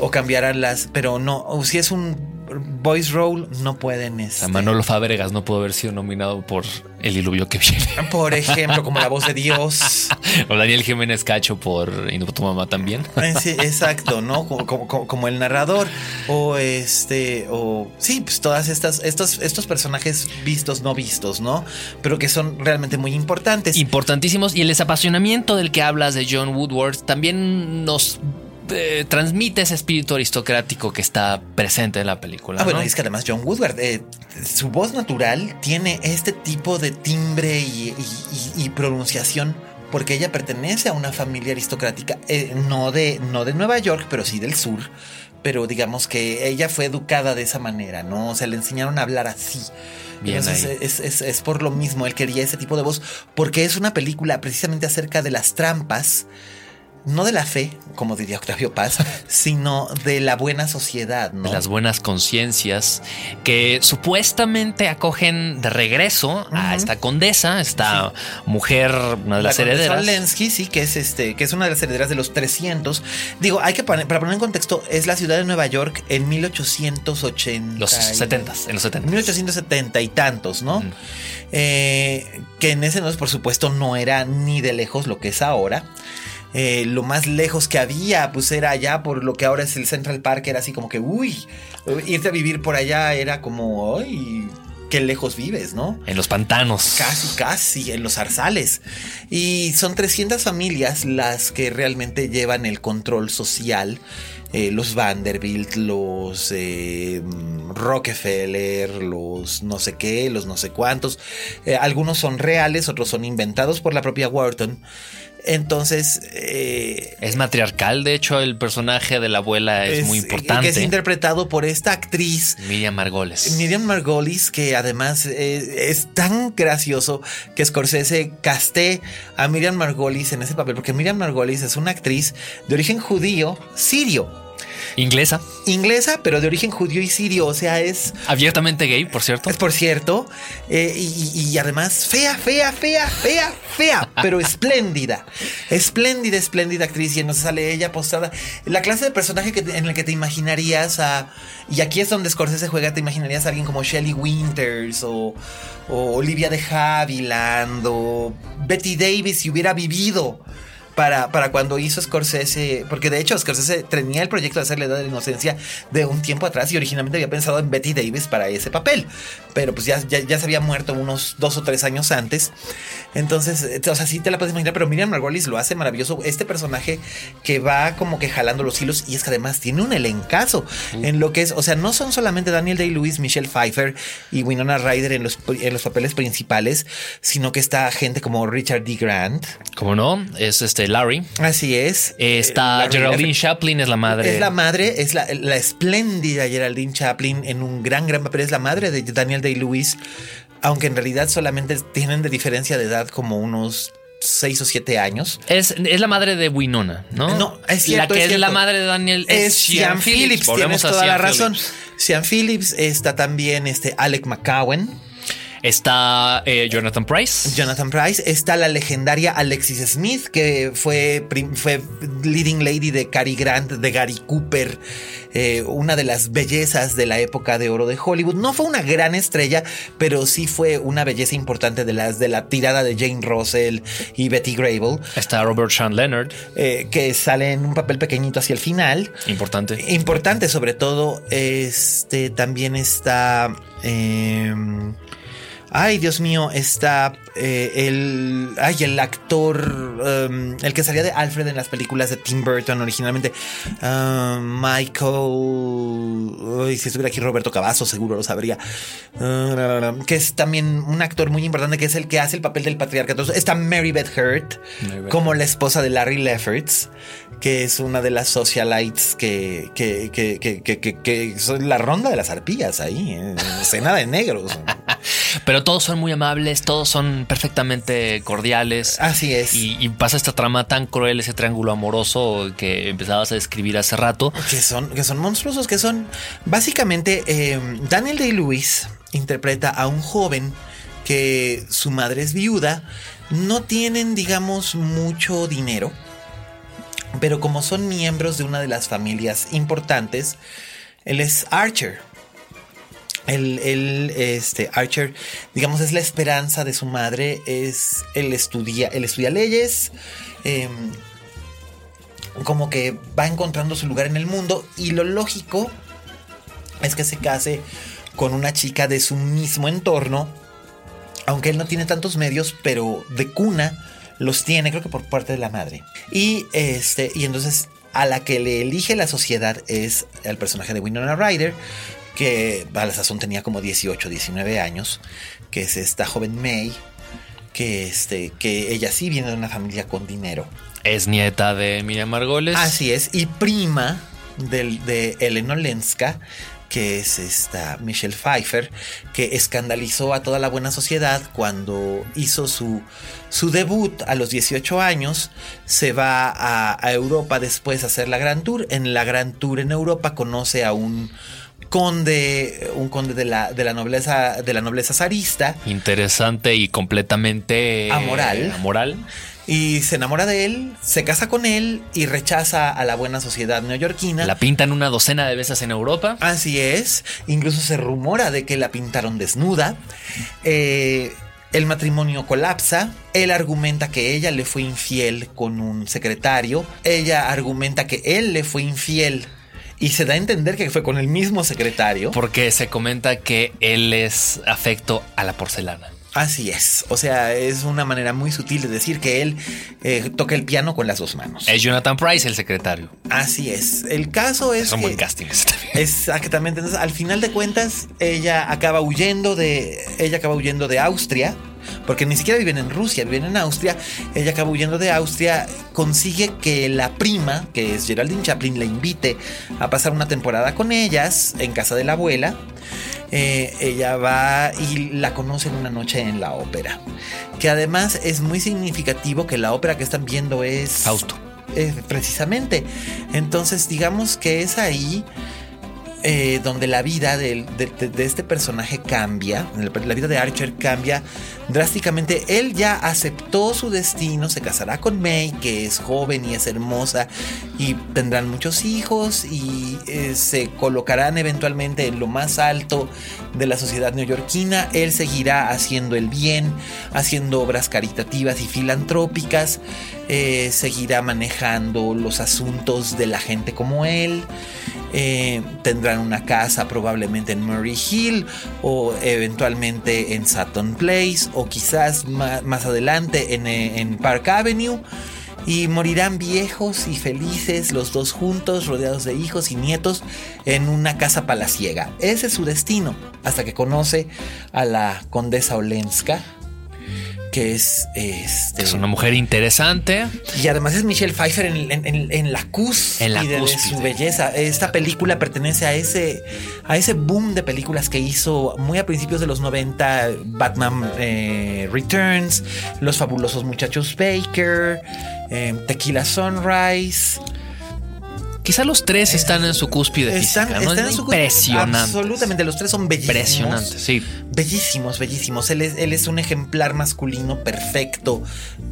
o cambiarán las, pero no, o si es un voice role, no pueden, este, Manolo Fábregas no pudo haber sido nominado por El diluvio que viene. por ejemplo, como la voz de Dios. o Daniel Jiménez Cacho por Y no tu mamá también. Eh, sí, exacto, ¿no? Como- como el narrador. O este. O. Sí, pues todas estas. Estos, estos personajes vistos, no vistos, ¿no? Pero que son realmente muy importantes. Importantísimos. Y el desapasionamiento del que hablas de John Woodward también nos eh, transmite ese espíritu aristocrático que está presente en la película. Ah, bueno, ¿no? es que además John Woodward, eh, su voz natural tiene este tipo de timbre y, y- y- y pronunciación porque ella pertenece a una familia aristocrática, eh, no, de, no de Nueva York, pero sí del sur. Pero digamos que ella fue educada de esa manera, ¿no? O sea, le enseñaron a hablar así. Bien Entonces es- es por lo mismo, él quería ese tipo de voz, porque es una película precisamente acerca de las trampas, no de la fe, como diría Octavio Paz, sino de la buena sociedad, ¿no? de las buenas conciencias que supuestamente acogen de regreso a esta condesa, esta mujer, una de La las herederas. Lensky, sí, que es este, que es una de las herederas de los 300. Digo, hay que poner, para poner en contexto, es la ciudad de Nueva York en 1880. Los 70 en los 70 1870 y tantos, ¿no? Eh, que en ese entonces, por supuesto, no era ni de lejos lo que es ahora. Eh, lo más lejos que había, pues era allá por lo que ahora es el Central Park, era así como que, uy, irte a vivir por allá era como, ay, qué lejos vives, ¿no? En los pantanos. Casi, casi, en los zarzales. Y son 300 familias las que realmente llevan el control social. Eh, los Vanderbilt, los eh, Rockefeller, los no sé qué, los no sé cuántos. Eh, algunos son reales, otros son inventados por la propia Wharton. Entonces, eh, Es matriarcal, de hecho, el personaje de la abuela es, muy importante. Que es interpretado por esta actriz Miriam Margoles. Miriam Margolis, que además eh, es tan gracioso que Scorsese casté a Miriam Margolis en ese papel, porque Miriam Margolis es una actriz de origen judío, sirio, Inglesa, inglesa, pero de origen judío y sirio, o sea, es, abiertamente gay, por cierto. es por cierto, eh, y, además fea, fea, fea, fea, fea, pero espléndida, espléndida, espléndida actriz, y entonces sale ella postrada, la clase de personaje que, en el que te imaginarías a, y aquí es donde Scorsese juega, te imaginarías a alguien como Shelley Winters o, o Olivia de Havilland o Betty Davis si hubiera vivido. Para, para cuando hizo Scorsese, porque de hecho Scorsese tenía el proyecto de hacer la edad de la inocencia de un tiempo atrás y originalmente había pensado en Betty Davis para ese papel, pero pues ya, ya, ya se había muerto unos dos o tres años antes. Entonces, eh, o sea, sí te la puedes imaginar, pero Miriam Margolis lo hace maravilloso. Este personaje que va como que jalando los hilos y es que además tiene un elencazo en lo que es, o sea, no son solamente Daniel Day-Lewis, Michelle Pfeiffer y Winona Ryder en los, en los papeles principales, sino que está gente como Richard D. Grant. Como no, es este Larry. Así es. Eh, Está Larry Geraldine Chaplin, es la madre. Es la madre, es la, la espléndida Geraldine Chaplin en un gran, gran papel. Es la madre de Daniel Day-Lewis, aunque en realidad solamente tienen de diferencia de edad como unos 6 o 7 años. Es, es la madre de Winona, ¿no? No, es cierto. La que es la madre de Daniel es Sean Phillips. Tienes toda la razón. Sean Phillips está también este Alec McCowan. Está eh, Jonathan Price. Jonathan Price. Está la legendaria Alexis Smith, que fue, fue leading lady de Cary Grant, de Gary Cooper, eh, una de las bellezas de la época de oro de Hollywood. No fue una gran estrella, pero sí fue una belleza importante de las de la tirada de Jane Russell y Betty Grable, Está Robert Sean Leonard. eh, que sale en un papel pequeñito hacia el final. Importante. Importante, sobre todo, este también está. eh, ay, Dios mío, está eh, el. Ay, el actor. um, el que salía de Alfred en las películas de Tim Burton originalmente. um, Michael. Ay, si estuviera aquí Roberto Cavazo, seguro lo sabría. Uh, que es también un actor muy importante, que es el que hace el papel del patriarcado. Está Mary Beth Hurt, Mary Beth como la esposa de Larry Lefferts, que es una de las socialites que, que, que, que, que, que- que son la ronda de las arpías ahí, escena de negros. Pero todos son muy amables, todos son perfectamente cordiales. Así es. Y, y pasa esta trama tan cruel, ese triángulo amoroso que empezabas a describir hace rato. Que son, que son monstruosos, que son básicamente eh, Daniel Day-Lewis interpreta a un joven que su madre es viuda, no tienen, digamos, mucho dinero, pero como son miembros de una de las familias importantes, él es Archer. Él, él, este, Archer, digamos, es la esperanza de su madre, es, él estudia, él estudia leyes, em, como que va encontrando su lugar en el mundo y lo lógico es que se case con una chica de su mismo entorno, aunque él no tiene tantos medios, pero de cuna los tiene, creo que por parte de la madre. Y este, y entonces a la que le elige la sociedad es el personaje de Winona Ryder, que a la sazón tenía como 18, 19 años, que es esta joven May, que, este, que ella sí viene de una familia con dinero. Es nieta de Miriam Margoles. Así es, y prima del, de Ellen Olenska, que es esta Michelle Pfeiffer, que escandalizó a toda la buena sociedad cuando hizo su, su debut a los 18 años. Se va a, a Europa después a hacer la Gran Tour. En la Gran Tour en Europa conoce a un conde, un conde de la, de la nobleza, de la nobleza zarista. Interesante y completamente Amoral. amoral. Y se enamora de él, se casa con él y rechaza a la buena sociedad neoyorquina. La pintan una docena de veces en Europa. Así es. Incluso se rumora de que la pintaron desnuda. Eh, el matrimonio colapsa. Él argumenta que ella le fue infiel con un secretario. Ella argumenta que él le fue infiel. Y se da a entender que fue con el mismo secretario. Porque se comenta que él es afecto a la porcelana. Así es. O sea, es una manera muy sutil de decir que él eh, toca el piano con las dos manos. Es Jonathan Price, el secretario. Así es. El caso es. Un que- buen casting ese también. Exactamente. Entonces, al final de cuentas, ella acaba huyendo de. Ella acaba huyendo de Austria. Porque ni siquiera viven en Rusia, viven en Austria. Ella acaba huyendo de Austria. Consigue que la prima, que es Geraldine Chaplin, le invite a pasar una temporada con ellas en casa de la abuela. Eh, ella va y la conoce en una noche en la ópera. Que además es muy significativo que la ópera que están viendo es. Fausto. Eh, precisamente. Entonces, digamos que es ahí eh, donde la vida de este personaje cambia, la vida de Archer cambia drásticamente. Él ya aceptó su destino, se casará con May, que es joven y es hermosa, y tendrán muchos hijos y eh, se colocarán eventualmente en lo más alto de la sociedad neoyorquina. Él seguirá haciendo el bien, haciendo obras caritativas y filantrópicas, eh, seguirá manejando los asuntos de la gente como él. Eh, tendrán una casa probablemente en Murray Hill o eventualmente en Sutton Place o quizás más, adelante eh, en Park Avenue. Y morirán viejos y felices los dos juntos, rodeados de hijos y nietos, en una casa palaciega. Ese es su destino, hasta que conoce a la condesa Olenska, que es este, Es una mujer interesante. y además es Michelle Pfeiffer en, en- en- en la cúspide En la de su belleza. Esta película pertenece a ese, a ese boom de películas que hizo muy a principios de los 90 Batman eh, Returns, Los fabulosos muchachos Baker, eh, Tequila Sunrise. Quizá los tres están en su cúspide Están, física, ¿no? están Es en su impresionante. Absolutamente, los tres son bellísimos. Impresionante, sí. Bellísimos, bellísimos. Él es, él es un ejemplar masculino perfecto,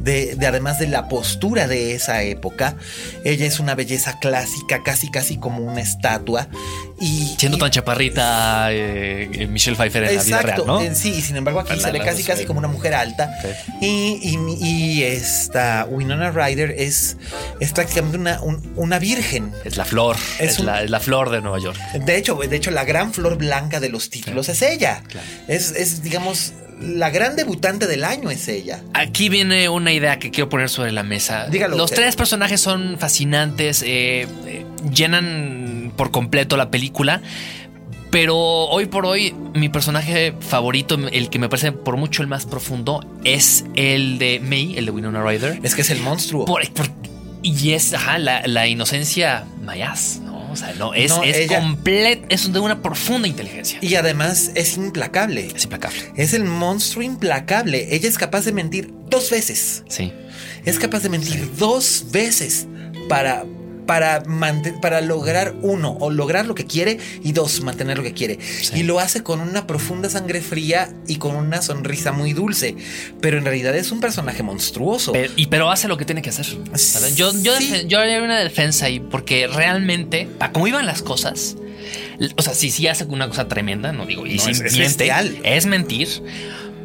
de, de además de la postura de esa época. Ella es una belleza clásica, casi casi como una estatua. Y, Siendo y- tan chaparrita eh, eh, Michelle Pfeiffer en la vida Exacto, real, ¿no? sí, y sin embargo aquí La- se ve la- casi casi como una mujer alta. Y, y- y esta Winona Ryder es, es prácticamente una, un- una virgen. Es la flor. Es Es, un- la, es la flor de Nueva York. De hecho, de hecho, la gran flor blanca de los títulos es ella. Es, es, digamos, la gran debutante del año es ella. Aquí viene una idea que quiero poner sobre la mesa. Dígalo Los usted. tres personajes son fascinantes, eh, eh, llenan por completo la película. Pero hoy por hoy, mi personaje favorito, el que me parece por mucho el más profundo, es el de May, el de Winona Ryder. Es que es el monstruo. Por- por- y es ajá, la, la inocencia mayas, ¿no? O sea, no, es, No, es ella- es de una profunda inteligencia. Y además es implacable. es implacable. Es el monstruo implacable. Ella es capaz de mentir dos veces. Sí. Es capaz de mentir dos veces para, para, para lograr uno, o lograr lo que quiere, y dos, mantener lo que quiere. Y lo hace con una profunda sangre fría y con una sonrisa muy dulce. Pero en realidad es un personaje monstruoso. Pero, y, pero hace lo que tiene que hacer. ¿sabes? Yo, yo, Sí. yo haría una defensa ahí porque realmente, para cómo iban las cosas, o sea, sí, sí hace una cosa tremenda, no digo, y No, sí es- miente, es mentir.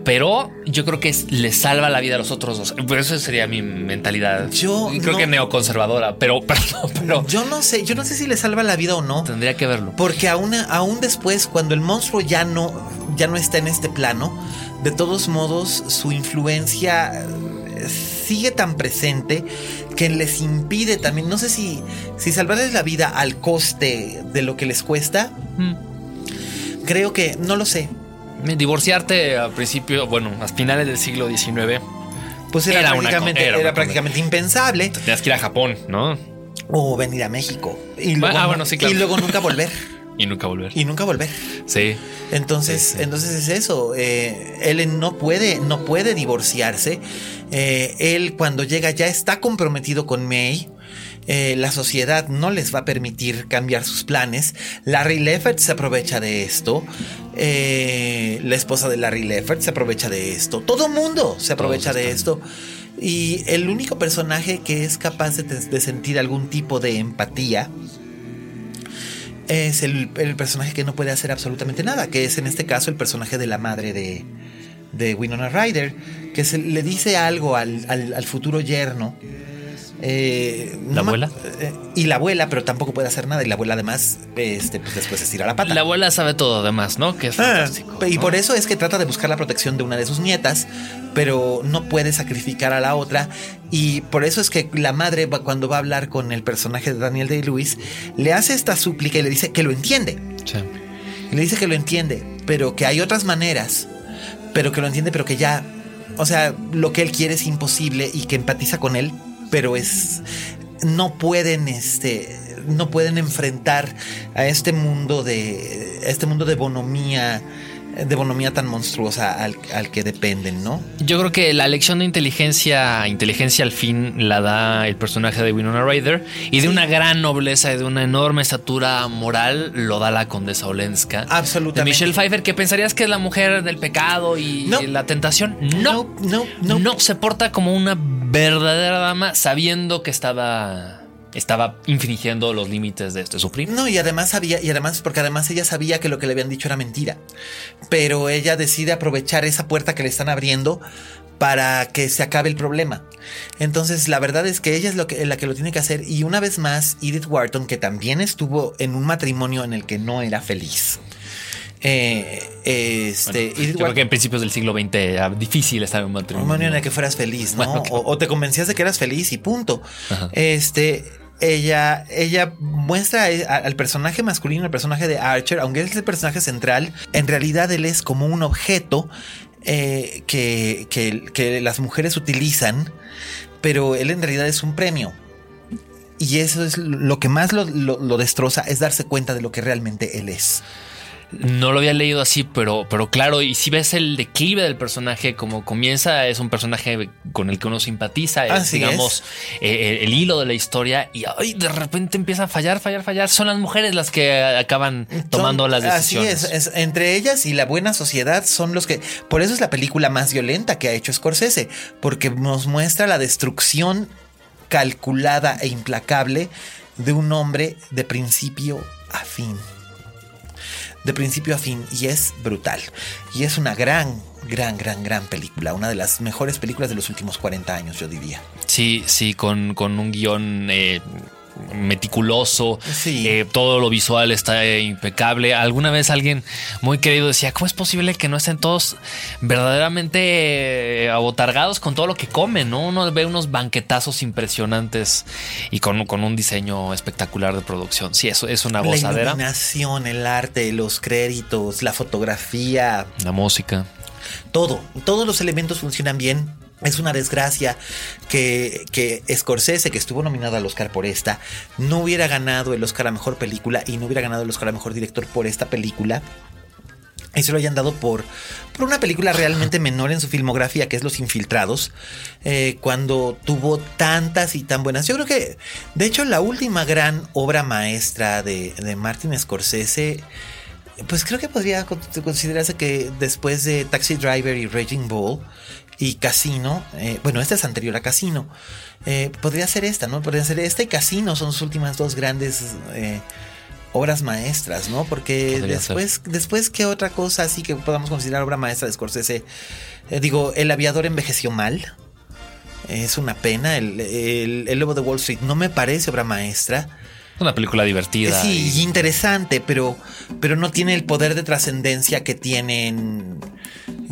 Pero yo creo que es- le salva la vida a los otros dos. Por eso sería mi mentalidad. Yo creo no- que neoconservadora, pero, pero, pero Yo no sé, yo no sé si le salva la vida o no. tendría que verlo. Porque aún, aún después, cuando el monstruo ya no, ya no está en este plano, de todos modos su influencia eh, sigue tan presente que les impide también, no sé si, si salvarles la vida al coste de lo que les cuesta, Mm. creo que, no lo sé. Divorciarte al principio, bueno, a finales del siglo XIX, Pues era, prácticamente, co- era era una prácticamente impensable. tenías que ir a Japón, ¿no? O venir a México. Y luego, ah, no- bueno, sí, claro. y luego nunca volver. Y nunca volver. Y nunca volver. Sí. Entonces, Sí, sí. entonces es eso. eh, él no puede, no puede divorciarse. Eh, él cuando llega ya está comprometido con May. Eh, la sociedad no les va a permitir cambiar sus planes. Larry Leffert se aprovecha de esto. Eh, la esposa de Larry Leffert se aprovecha de esto. Todo mundo se aprovecha de esto. Y el único personaje que es capaz de, de sentir algún tipo de empatía es el, el personaje que no puede hacer absolutamente nada, que es en este caso el personaje de la madre de, de Winona Ryder, que se, le dice algo al, al- al futuro yerno. Eh, ¿La abuela? eh, y la abuela, pero tampoco puede hacer nada. Y la abuela además, este, pues después estira la pata. La abuela sabe todo además, ¿no? Que es Ah, fantástico. y ¿no? por eso es que trata de buscar la protección de una de sus nietas, pero no puede sacrificar a la otra. Y por eso es que la madre, cuando va a hablar con el personaje de Daniel Day-Lewis, le hace esta súplica y le dice que lo entiende. Sí. Y le dice que lo entiende, pero que hay otras maneras, pero que lo entiende, pero que ya, o sea, lo que él quiere es imposible y que empatiza con él, pero es, no pueden, este, no pueden enfrentar a este mundo de, a este mundo de bonomía, de bonomía tan monstruosa al, al que dependen, ¿no? Yo creo que la lección de inteligencia, inteligencia al fin la da el personaje de Winona Ryder y de una gran nobleza y de una enorme estatura moral lo da la condesa Olenska. Absolutamente. De Michelle Pfeiffer, que pensarías que es la mujer del pecado y No. la tentación. No, no, no. no se porta como una verdadera dama sabiendo que estaba estaba infringiendo los límites de este su primo. No, y además sabía, y además, porque además ella sabía que lo que le habían dicho era mentira. Pero ella decide aprovechar esa puerta que le están abriendo para que se acabe el problema. Entonces, la verdad es que ella es lo que, la que lo tiene que hacer. Y una vez más, Edith Wharton, que también estuvo en un matrimonio en el que no era feliz. Eh, este, Yo creo que en principios del siglo XX era difícil estar en un matrimonio. en el que fueras feliz, ¿no? Bueno, claro. o, o te convencías de que eras feliz y punto. Ajá. Este, ella, ella muestra a- al personaje masculino, el personaje de Archer, aunque él es el personaje central, en realidad él es como un objeto eh, que, que- que las mujeres utilizan, pero él en realidad es un premio. Y eso es lo que más lo, lo- lo destroza, es darse cuenta de lo que realmente él es. No lo había leído así, pero, pero claro, y si ves el declive del personaje, como comienza, es un personaje con el que uno simpatiza, es, Así digamos, eh, el, el hilo de la historia, y ay, de repente empieza a fallar, fallar, fallar. Son las mujeres las que acaban tomando Son- las decisiones. Así es, es- entre ellas y la buena sociedad son los que. Por eso es la película más violenta que ha hecho Scorsese, porque nos muestra la destrucción calculada e implacable de un hombre de principio a fin. De principio a fin, y es brutal. Y es una gran, gran, gran, gran película. Una de las mejores películas de los últimos 40 años, yo diría. Sí, sí, con, con un guion eh, meticuloso. Sí. Eh, todo lo visual está impecable. Alguna vez alguien muy querido decía, ¿cómo es posible que no estén todos verdaderamente eh, abotargados con todo lo que comen? ¿no? Uno ve unos banquetazos impresionantes y con, con un diseño espectacular de producción. Sí, eso es una La gozadera. iluminación, el arte, los créditos, la fotografía, La música. todo, todos los elementos funcionan bien. Es una desgracia que, que Scorsese, que estuvo nominado al Oscar por esta, no hubiera ganado el Oscar a Mejor Película y no hubiera ganado el Oscar a Mejor Director por esta película. Y se lo hayan dado por, por una película realmente menor en su filmografía, que es Los Infiltrados, eh, cuando tuvo tantas y tan buenas. Yo creo que, de hecho, la última gran obra maestra de, de Martin Scorsese, pues creo que podría con- considerarse que después de Taxi Driver y Raging Bull y Casino, eh, bueno, esta es anterior a Casino, eh, podría ser esta, ¿no? Podría ser esta y Casino son sus últimas dos grandes eh, obras maestras, ¿no? Porque Podría después, después, ¿qué otra cosa así que podamos considerar obra maestra de Scorsese? Digo, El aviador envejeció mal. Es una pena. El, el, el Lobo de Wall Street no me parece obra maestra. Una película divertida. Sí, y- interesante, pero, pero no tiene el poder de trascendencia que tienen.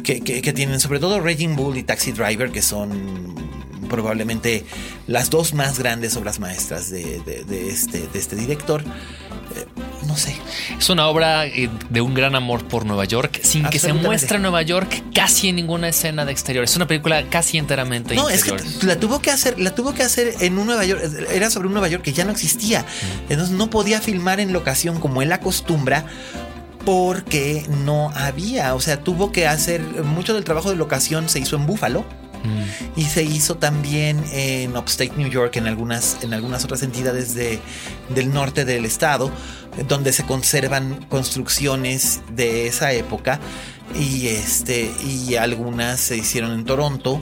Que, que- que tienen, sobre todo Raging Bull y Taxi Driver, que son probablemente las dos más grandes obras maestras de, de- de este, de este director. Eh, no sé. Es una obra eh, de un gran amor por Nueva York, sin que se muestre Nueva York casi en ninguna escena de exterior. Es una película casi enteramente No, es interior. que la tuvo que hacer, la tuvo que hacer en un Nueva York, era sobre un Nueva York que ya no existía. Entonces no podía filmar en locación como él acostumbra porque no había, o sea, tuvo que hacer mucho del trabajo de locación se hizo en Búfalo. Y se hizo también en Upstate New York, en algunas, en algunas otras entidades de, del norte del estado, donde se conservan construcciones de esa época. Y, este, y algunas se hicieron en Toronto.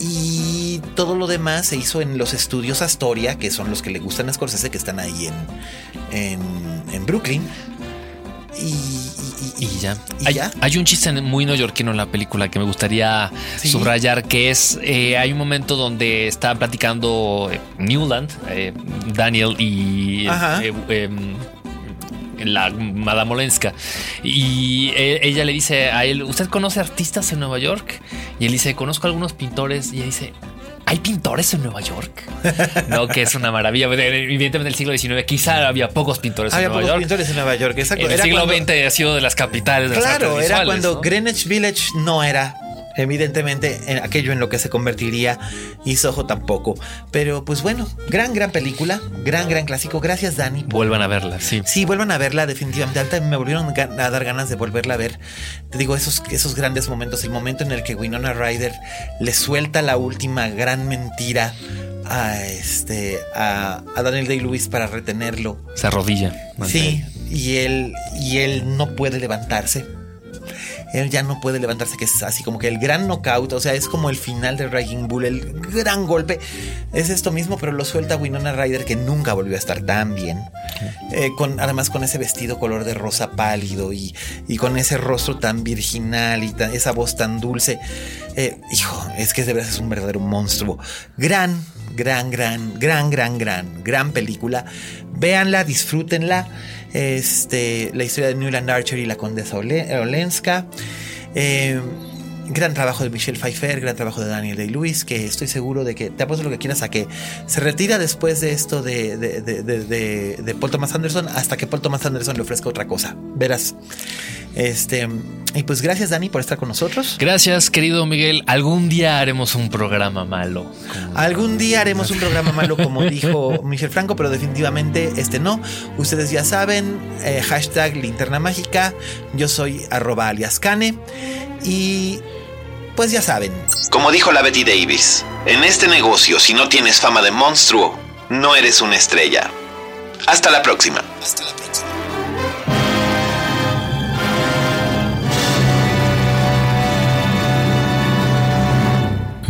Y todo lo demás se hizo en los estudios Astoria, que son los que le gustan a Scorsese, que están ahí en, en, en Brooklyn. Y, y- ya. y hay, ya. hay un chiste muy neoyorquino en la película que me gustaría Sí. subrayar, que es, eh, hay un momento donde está platicando eh, Newland, eh, Daniel y em, la Madame Olenska. Y ella le dice a él, ¿usted conoce artistas en Nueva York? Y él dice, conozco algunos pintores. Y ella dice... ¿Hay pintores en Nueva York? No, que es una maravilla. Evidentemente en el siglo XIX quizá había pocos pintores Había en Nueva pocos York. pintores en Nueva York, exacto. En el Era siglo cuando- XX ha sido de las capitales de las Claro, artes era visuales, cuando ¿no? Greenwich Village no era evidentemente en aquello en lo que se convertiría y Soho tampoco. Pero pues bueno, gran, gran película, gran, gran clásico. Gracias Dani. por- Vuelvan a verla, sí. Sí, vuelvan a verla definitivamente. Me volvieron a dar ganas de volverla a ver. Te digo, esos, esos grandes momentos, el momento en el que Winona Ryder le suelta la última gran mentira a este a, a Daniel Day-Lewis para retenerlo. Se arrodilla. Sí, y él, y él no puede levantarse. Él ya no puede levantarse, que es así como que el gran knockout, o sea, es como el final de Raging Bull, el gran golpe. Es esto mismo, pero lo suelta Winona Ryder, que nunca volvió a estar tan bien. Eh, con, además, con ese vestido color de rosa pálido y, y con ese rostro tan virginal y tan- esa voz tan dulce. Eh, hijo, es que de verdad es un verdadero monstruo. Gran, gran, gran, gran, gran, gran, gran película. Véanla, disfrútenla. Este, la historia de Newland Archer y la condesa Ole- Olenska. Eh, gran trabajo de Michelle Pfeiffer, gran trabajo de Daniel Day-Lewis, que estoy seguro de que te apuesto lo que quieras a que se retira después de esto de, de- de- de Paul Thomas Anderson hasta que Paul Thomas Anderson le ofrezca otra cosa. Verás. Este, y pues gracias, Dani, por estar con nosotros. Gracias, querido Miguel. Algún día haremos un programa malo. Algún día haremos un programa malo, como dijo Michel Franco, pero definitivamente este no. Ustedes ya saben, eh, hashtag linterna mágica. Yo soy arroba alias Cane. Y pues ya saben. Como dijo la Betty Davis, en este negocio, si no tienes fama de monstruo, no eres una estrella. Hasta la próxima. Hasta la próxima.